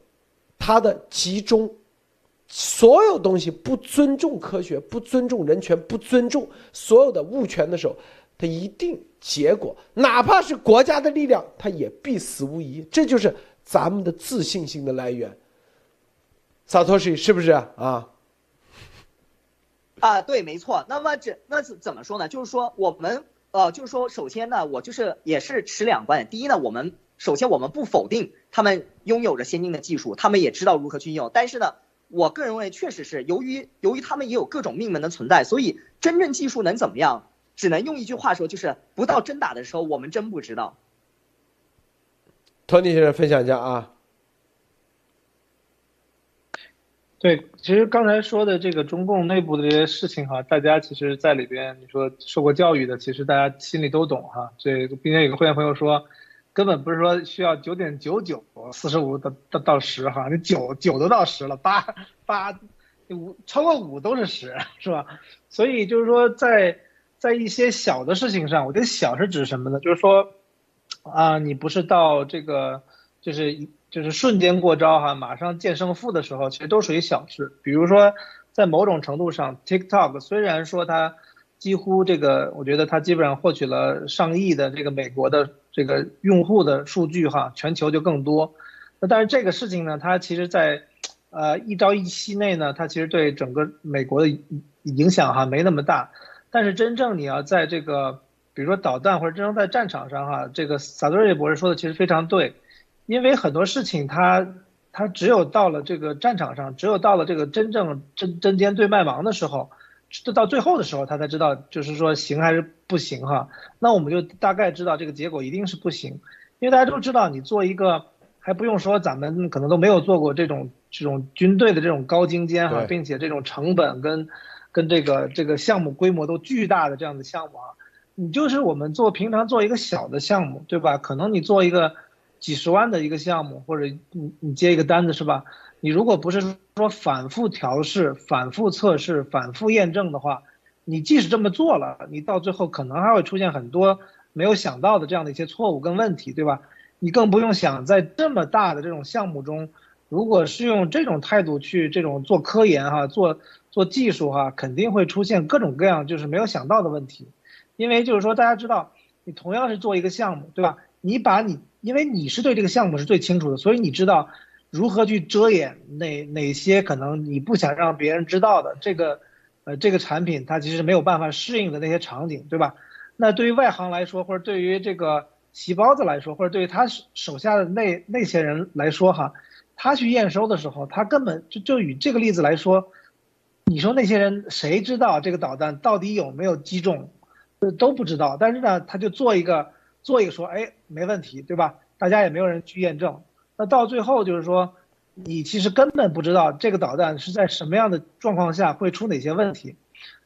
他的集中。所有东西不尊重科学，不尊重人权，不尊重所有的物权的时候，他一定结果，哪怕是国家的力量，它也必死无疑。这就是咱们的自信心的来源。萨托西是不是啊？啊，对，没错。那么这那是怎么说呢？就是说我们呃，就是说首先呢，我就是也是持两观点。第一呢，我们首先我们不否定他们拥有着先进的技术，他们也知道如何去用，但是呢。我个人认为，确实是由于由于他们也有各种命门的存在，所以真正技术能怎么样，只能用一句话说，就是不到真打的时候，我们真不知道。托尼先生分享一下啊。对，其实刚才说的这个中共内部的这些事情哈，大家其实在里边，你说受过教育的，其实大家心里都懂哈。这并且有个会员朋友说。根本不是说需要九点九九四十五到到到十哈，你九九都到十了，八八五超过五都是十，是吧？所以就是说，在在一些小的事情上，我觉得小是指什么呢？就是说，啊，你不是到这个就是就是瞬间过招哈，马上见胜负的时候，其实都属于小事。比如说，在某种程度上，TikTok 虽然说它几乎这个，我觉得它基本上获取了上亿的这个美国的。这个用户的数据哈，全球就更多。那但是这个事情呢，它其实，在呃一朝一夕内呢，它其实对整个美国的影响哈没那么大。但是真正你要在这个，比如说导弹或者真正在战场上哈，这个萨多瑞博士说的其实非常对，因为很多事情它它只有到了这个战场上，只有到了这个真正针针尖对麦芒的时候。这到最后的时候，他才知道，就是说行还是不行哈。那我们就大概知道这个结果一定是不行，因为大家都知道，你做一个还不用说，咱们可能都没有做过这种这种军队的这种高精尖哈，并且这种成本跟跟这个这个项目规模都巨大的这样的项目啊，你就是我们做平常做一个小的项目，对吧？可能你做一个几十万的一个项目，或者你你接一个单子是吧？你如果不是说反复调试、反复测试、反复验证的话，你即使这么做了，你到最后可能还会出现很多没有想到的这样的一些错误跟问题，对吧？你更不用想在这么大的这种项目中，如果是用这种态度去这种做科研哈、做做技术哈，肯定会出现各种各样就是没有想到的问题。因为就是说大家知道，你同样是做一个项目，对吧？你把你因为你是对这个项目是最清楚的，所以你知道。如何去遮掩哪哪些可能你不想让别人知道的这个，呃，这个产品它其实没有办法适应的那些场景，对吧？那对于外行来说，或者对于这个细包子来说，或者对于他手下的那那些人来说，哈，他去验收的时候，他根本就就以这个例子来说，你说那些人谁知道这个导弹到底有没有击中，都不知道。但是呢，他就做一个做一个说，哎，没问题，对吧？大家也没有人去验证。那到最后就是说，你其实根本不知道这个导弹是在什么样的状况下会出哪些问题，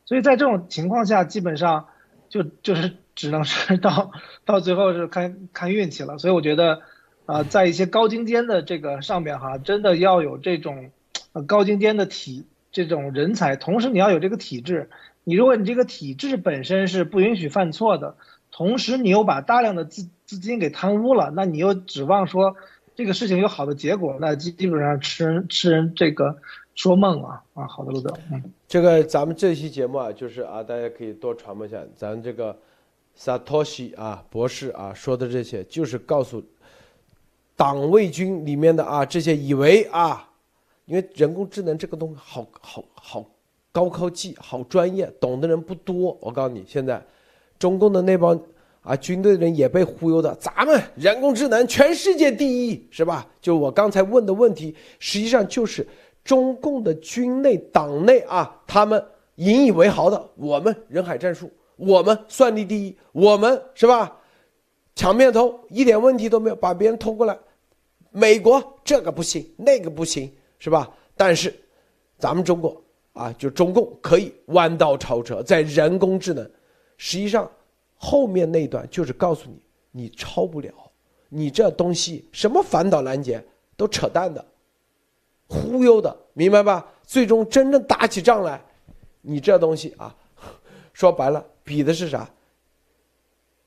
所以在这种情况下，基本上就就是只能是到 到最后是看看运气了。所以我觉得，啊，在一些高精尖的这个上面哈，真的要有这种呃高精尖的体这种人才，同时你要有这个体制。你如果你这个体制本身是不允许犯错的，同时你又把大量的资资金给贪污了，那你又指望说这个事情有好的结果，那基基本上吃人吃人这个说梦啊啊！好的，陆德，嗯，这个咱们这期节目啊，就是啊，大家可以多传播一下，咱这个萨托西啊博士啊说的这些，就是告诉党卫军里面的啊这些以为啊，因为人工智能这个东西好好好。高科技好专业，懂的人不多。我告诉你，现在中共的那帮啊军队的人也被忽悠的。咱们人工智能全世界第一，是吧？就我刚才问的问题，实际上就是中共的军内党内啊，他们引以为豪的，我们人海战术，我们算力第一，我们是吧？抢面偷一点问题都没有，把别人偷过来。美国这个不行，那个不行，是吧？但是咱们中国。啊，就中共可以弯道超车，在人工智能，实际上后面那段就是告诉你，你超不了，你这东西什么反导拦截都扯淡的，忽悠的，明白吧？最终真正打起仗来，你这东西啊，说白了比的是啥？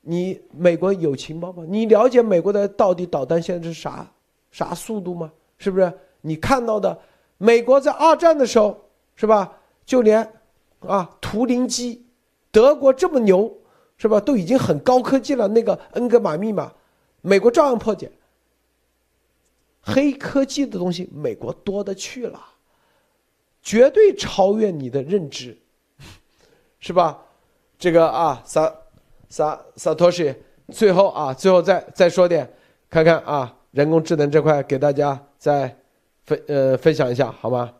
你美国有情报吗？你了解美国的到底导弹现在是啥啥速度吗？是不是？你看到的美国在二战的时候。是吧？就连，啊，图灵机，德国这么牛，是吧？都已经很高科技了。那个恩格玛密码，美国照样破解。黑科技的东西，美国多的去了，绝对超越你的认知，是吧？这个啊，萨萨萨托西，最后啊，最后再再说点，看看啊，人工智能这块给大家再分呃分享一下，好吗？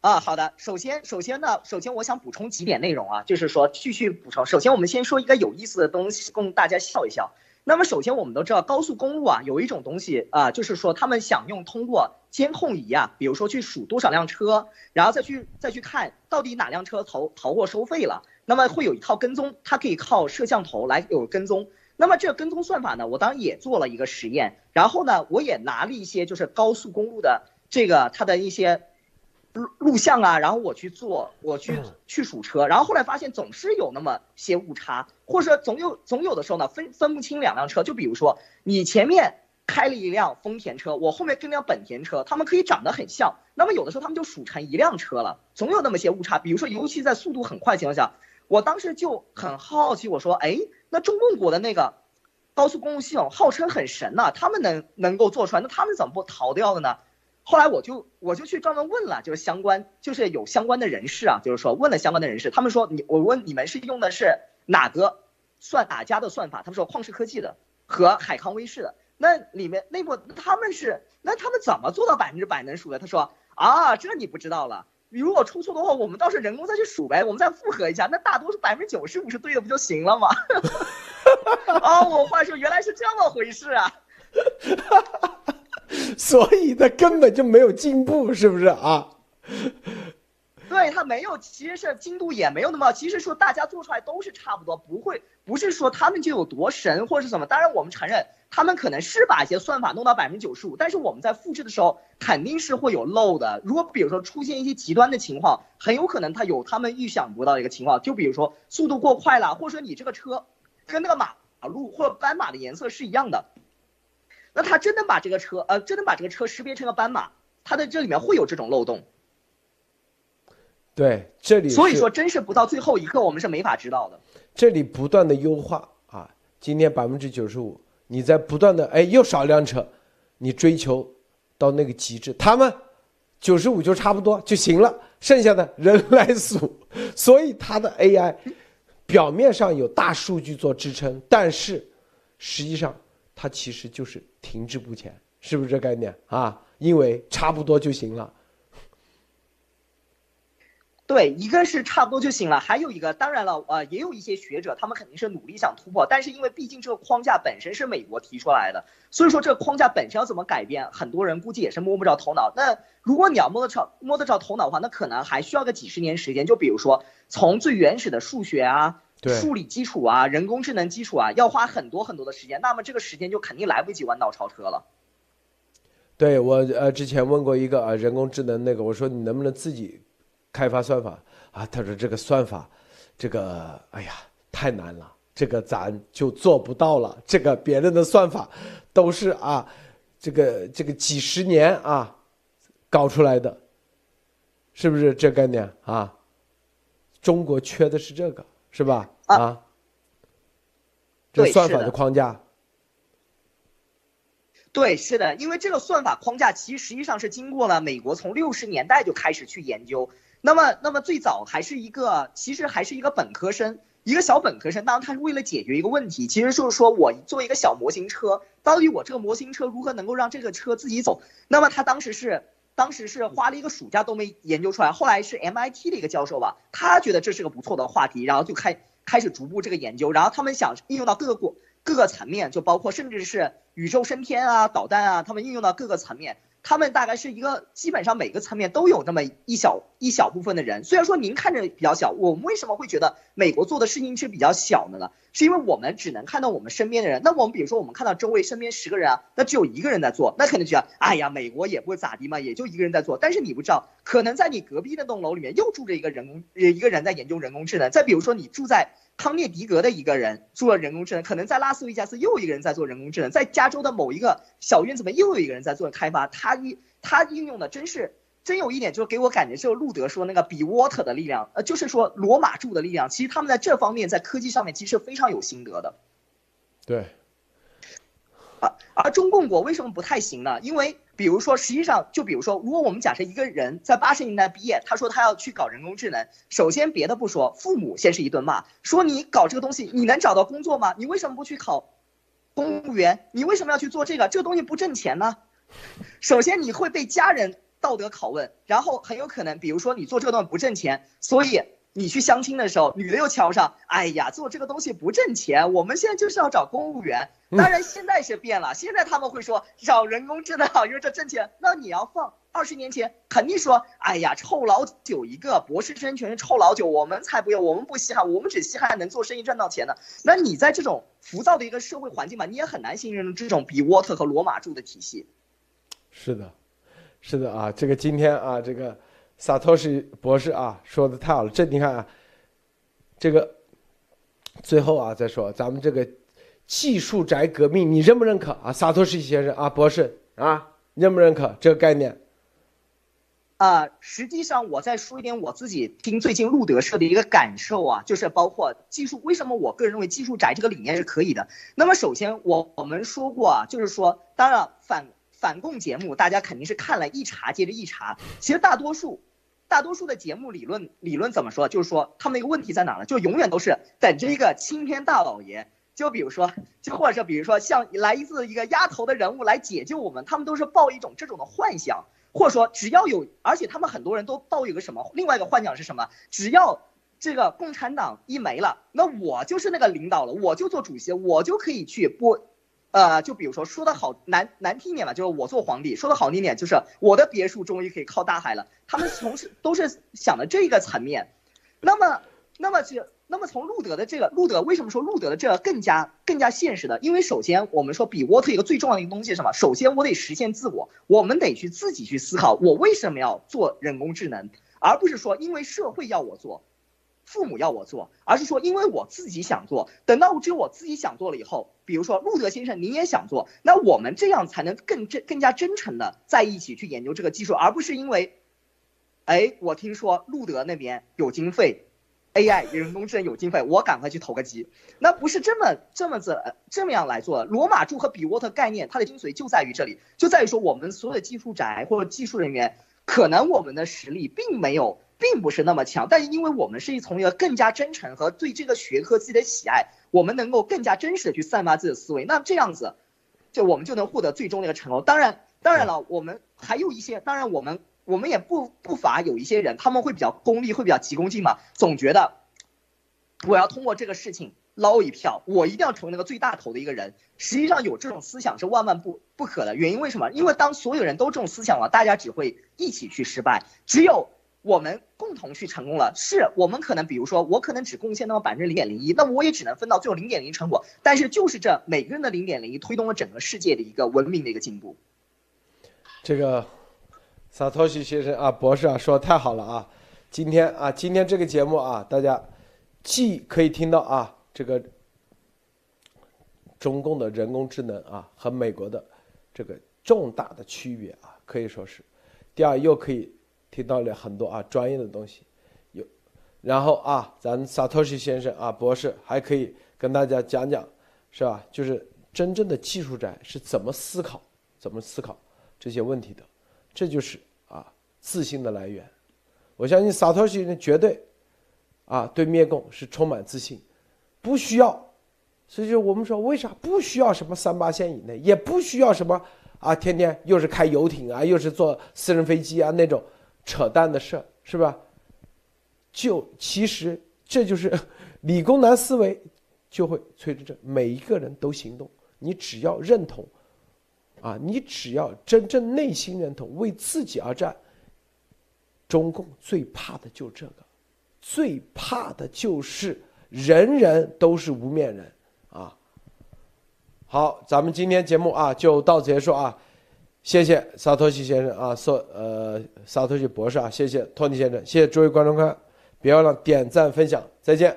啊，好的。首先，首先呢，首先我想补充几点内容啊，就是说继续补充。首先，我们先说一个有意思的东西，供大家笑一笑。那么，首先我们都知道高速公路啊，有一种东西啊，就是说他们想用通过监控仪啊，比如说去数多少辆车，然后再去再去看到底哪辆车逃逃过收费了。那么会有一套跟踪，它可以靠摄像头来有跟踪。那么这个跟踪算法呢，我当然也做了一个实验，然后呢，我也拿了一些就是高速公路的这个它的一些。录录像啊，然后我去做，我去去数车，然后后来发现总是有那么些误差，或者说总有总有的时候呢分分不清两辆车。就比如说你前面开了一辆丰田车，我后面跟辆本田车，他们可以长得很像，那么有的时候他们就数成一辆车了，总有那么些误差。比如说，尤其在速度很快情况下，我当时就很好奇，我说，哎，那中共国的那个高速公路系统号称很神呐，他们能能够做出来，那他们怎么不逃掉的呢？后来我就我就去专门问了，就是相关就是有相关的人士啊，就是说问了相关的人士，他们说你我问你们是用的是哪个算哪家的算法？他们说旷视科技的和海康威视的。那里面内部他们是那他们怎么做到百分之百能数的？他说啊，这你不知道了。你如果出错的话，我们到时候人工再去数呗，我们再复核一下，那大多数百分之九十五是对的，不就行了吗？哦，我话说原来是这么回事啊。所以他根本就没有进步，是不是啊？对他没有，其实是精度也没有那么。其实说大家做出来都是差不多，不会不是说他们就有多神或是什么。当然我们承认他们可能是把一些算法弄到百分之九十五，但是我们在复制的时候肯定是会有漏的。如果比如说出现一些极端的情况，很有可能它有他们预想不到的一个情况，就比如说速度过快了，或者说你这个车跟那个马路或者斑马的颜色是一样的。那他真能把这个车，呃，真能把这个车识别成个斑马？他的这里面会有这种漏洞。对，这里所以说，真是不到最后一刻，我们是没法知道的。这里不断的优化啊，今天百分之九十五，你在不断的，哎，又少一辆车，你追求到那个极致，他们九十五就差不多就行了，剩下的人来数。所以它的 AI 表面上有大数据做支撑，但是实际上。它其实就是停滞不前，是不是这概念啊？因为差不多就行了。对，一个是差不多就行了，还有一个，当然了，呃，也有一些学者，他们肯定是努力想突破，但是因为毕竟这个框架本身是美国提出来的，所以说这个框架本身要怎么改变，很多人估计也是摸不着头脑。那如果你要摸得着摸得着头脑的话，那可能还需要个几十年时间。就比如说从最原始的数学啊、数理基础啊、人工智能基础啊，要花很多很多的时间，那么这个时间就肯定来不及弯道超车了。对我呃之前问过一个啊人工智能那个，我说你能不能自己。开发算法啊，他说这个算法，这个哎呀太难了，这个咱就做不到了。这个别人的算法都是啊，这个这个几十年啊搞出来的，是不是这概念啊？中国缺的是这个，是吧？啊，这算法的框架。对，是的，因为这个算法框架其实实际上是经过了美国从六十年代就开始去研究。那么，那么最早还是一个，其实还是一个本科生，一个小本科生。当然，他是为了解决一个问题，其实就是说我作为一个小模型车，到底我这个模型车如何能够让这个车自己走？那么他当时是，当时是花了一个暑假都没研究出来。后来是 MIT 的一个教授吧，他觉得这是个不错的话题，然后就开开始逐步这个研究。然后他们想应用到各个国各个层面，就包括甚至是宇宙升天啊、导弹啊，他们应用到各个层面。他们大概是一个基本上每个层面都有那么一小一小部分的人。虽然说您看着比较小，我们为什么会觉得美国做的事情是比较小的呢？是因为我们只能看到我们身边的人。那我们比如说我们看到周围身边十个人啊，那只有一个人在做，那肯定觉得哎呀，美国也不会咋地嘛，也就一个人在做。但是你不知道，可能在你隔壁那栋楼里面又住着一个人工一个人在研究人工智能。再比如说你住在。康涅狄格的一个人做了人工智能，可能在拉斯维加斯又一个人在做人工智能，在加州的某一个小院子里面又有一个人在做开发。他应他应用的真是真有一点，就是给我感觉就是路德说那个比 water 的力量，呃，就是说罗马柱的力量。其实他们在这方面在科技上面其实非常有心得的。对。而而中共国为什么不太行呢？因为。比如说，实际上，就比如说，如果我们假设一个人在八十年代毕业，他说他要去搞人工智能，首先别的不说，父母先是一顿骂，说你搞这个东西，你能找到工作吗？你为什么不去考公务员？你为什么要去做这个？这个东西不挣钱呢？首先你会被家人道德拷问，然后很有可能，比如说你做这个东西不挣钱，所以。你去相亲的时候，女的又瞧上，哎呀，做这个东西不挣钱，我们现在就是要找公务员。当然现在是变了，现在他们会说找人工智能好，因为这挣钱。那你要放二十年前，肯定说，哎呀，臭老九一个，博士生全是臭老九，我们才不要，我们不稀罕，我们只稀罕能做生意赚到钱的。那你在这种浮躁的一个社会环境嘛，你也很难信任这种比沃特和罗马柱的体系。是的，是的啊，这个今天啊，这个。萨托西博士啊，说的太好了。这你看啊，这个最后啊再说，咱们这个技术宅革命，你认不认可啊？萨托西先生啊，博士啊，认不认可这个概念？啊，实际上我再说一点我自己听最近路德社的一个感受啊，就是包括技术，为什么我个人认为技术宅这个理念是可以的？那么首先我我们说过啊，就是说，当然反反共节目大家肯定是看了一茬接着一茬，其实大多数。大多数的节目理论理论怎么说？就是说他们一个问题在哪呢？就永远都是等着一个青天大老爷，就比如说，就或者是比如说像来自一个丫头的人物来解救我们，他们都是抱一种这种的幻想，或者说只要有，而且他们很多人都抱有个什么？另外一个幻想是什么？只要这个共产党一没了，那我就是那个领导了，我就做主席，我就可以去播。呃，就比如说说的好难难听一点吧，就是我做皇帝；说的好听点，就是我的别墅终于可以靠大海了。他们从事都是想的这个层面。那么，那么这，那么从路德的这个路德为什么说路德的这个更加更加现实的？因为首先我们说比沃特一个最重要的一个东西是什么？首先我得实现自我，我们得去自己去思考，我为什么要做人工智能，而不是说因为社会要我做。父母要我做，而是说因为我自己想做。等到只有我自己想做了以后，比如说路德先生，您也想做，那我们这样才能更真、更加真诚的在一起去研究这个技术，而不是因为，哎，我听说路德那边有经费，AI 人工智能有经费，我赶快去投个机。那不是这么这么子这么样来做。罗马柱和比沃特概念，它的精髓就在于这里，就在于说我们所有的技术宅或者技术人员，可能我们的实力并没有。并不是那么强，但是因为我们是一从一个更加真诚和对这个学科自己的喜爱，我们能够更加真实的去散发自己的思维，那这样子，就我们就能获得最终的一个成功。当然，当然了，我们还有一些，当然我们我们也不不乏有一些人，他们会比较功利，会比较急功近嘛，总觉得我要通过这个事情捞一票，我一定要成为那个最大头的一个人。实际上有这种思想是万万不不可的。原因为什么？因为当所有人都这种思想了，大家只会一起去失败。只有我们共同去成功了，是我们可能，比如说我可能只贡献那么百分之零点零一，那我也只能分到最后零点零成果。但是就是这每个人的零点零一，推动了整个世界的一个文明的一个进步。这个。萨托西先生啊，博士啊，说的太好了啊！今天啊，今天这个节目啊，大家既可以听到啊，这个中共的人工智能啊和美国的这个重大的区别啊，可以说是；第二，又可以听到了很多啊专业的东西。有，然后啊，咱萨托西先生啊，博士还可以跟大家讲讲，是吧？就是真正的技术宅是怎么思考、怎么思考这些问题的。这就是啊自信的来源，我相信萨托西绝对啊对灭共是充满自信，不需要，所以就我们说为啥不需要什么三八线以内，也不需要什么啊天天又是开游艇啊，又是坐私人飞机啊那种扯淡的事儿是吧？就其实这就是 理工男思维就会催着这每一个人都行动，你只要认同。啊，你只要真正内心认同，为自己而战。中共最怕的就这个，最怕的就是人人都是无面人啊。好，咱们今天节目啊就到此结束啊，谢谢萨托西先生啊，索呃萨托西博士啊，谢谢托尼先生，谢谢诸位观众看，别忘了点赞分享，再见。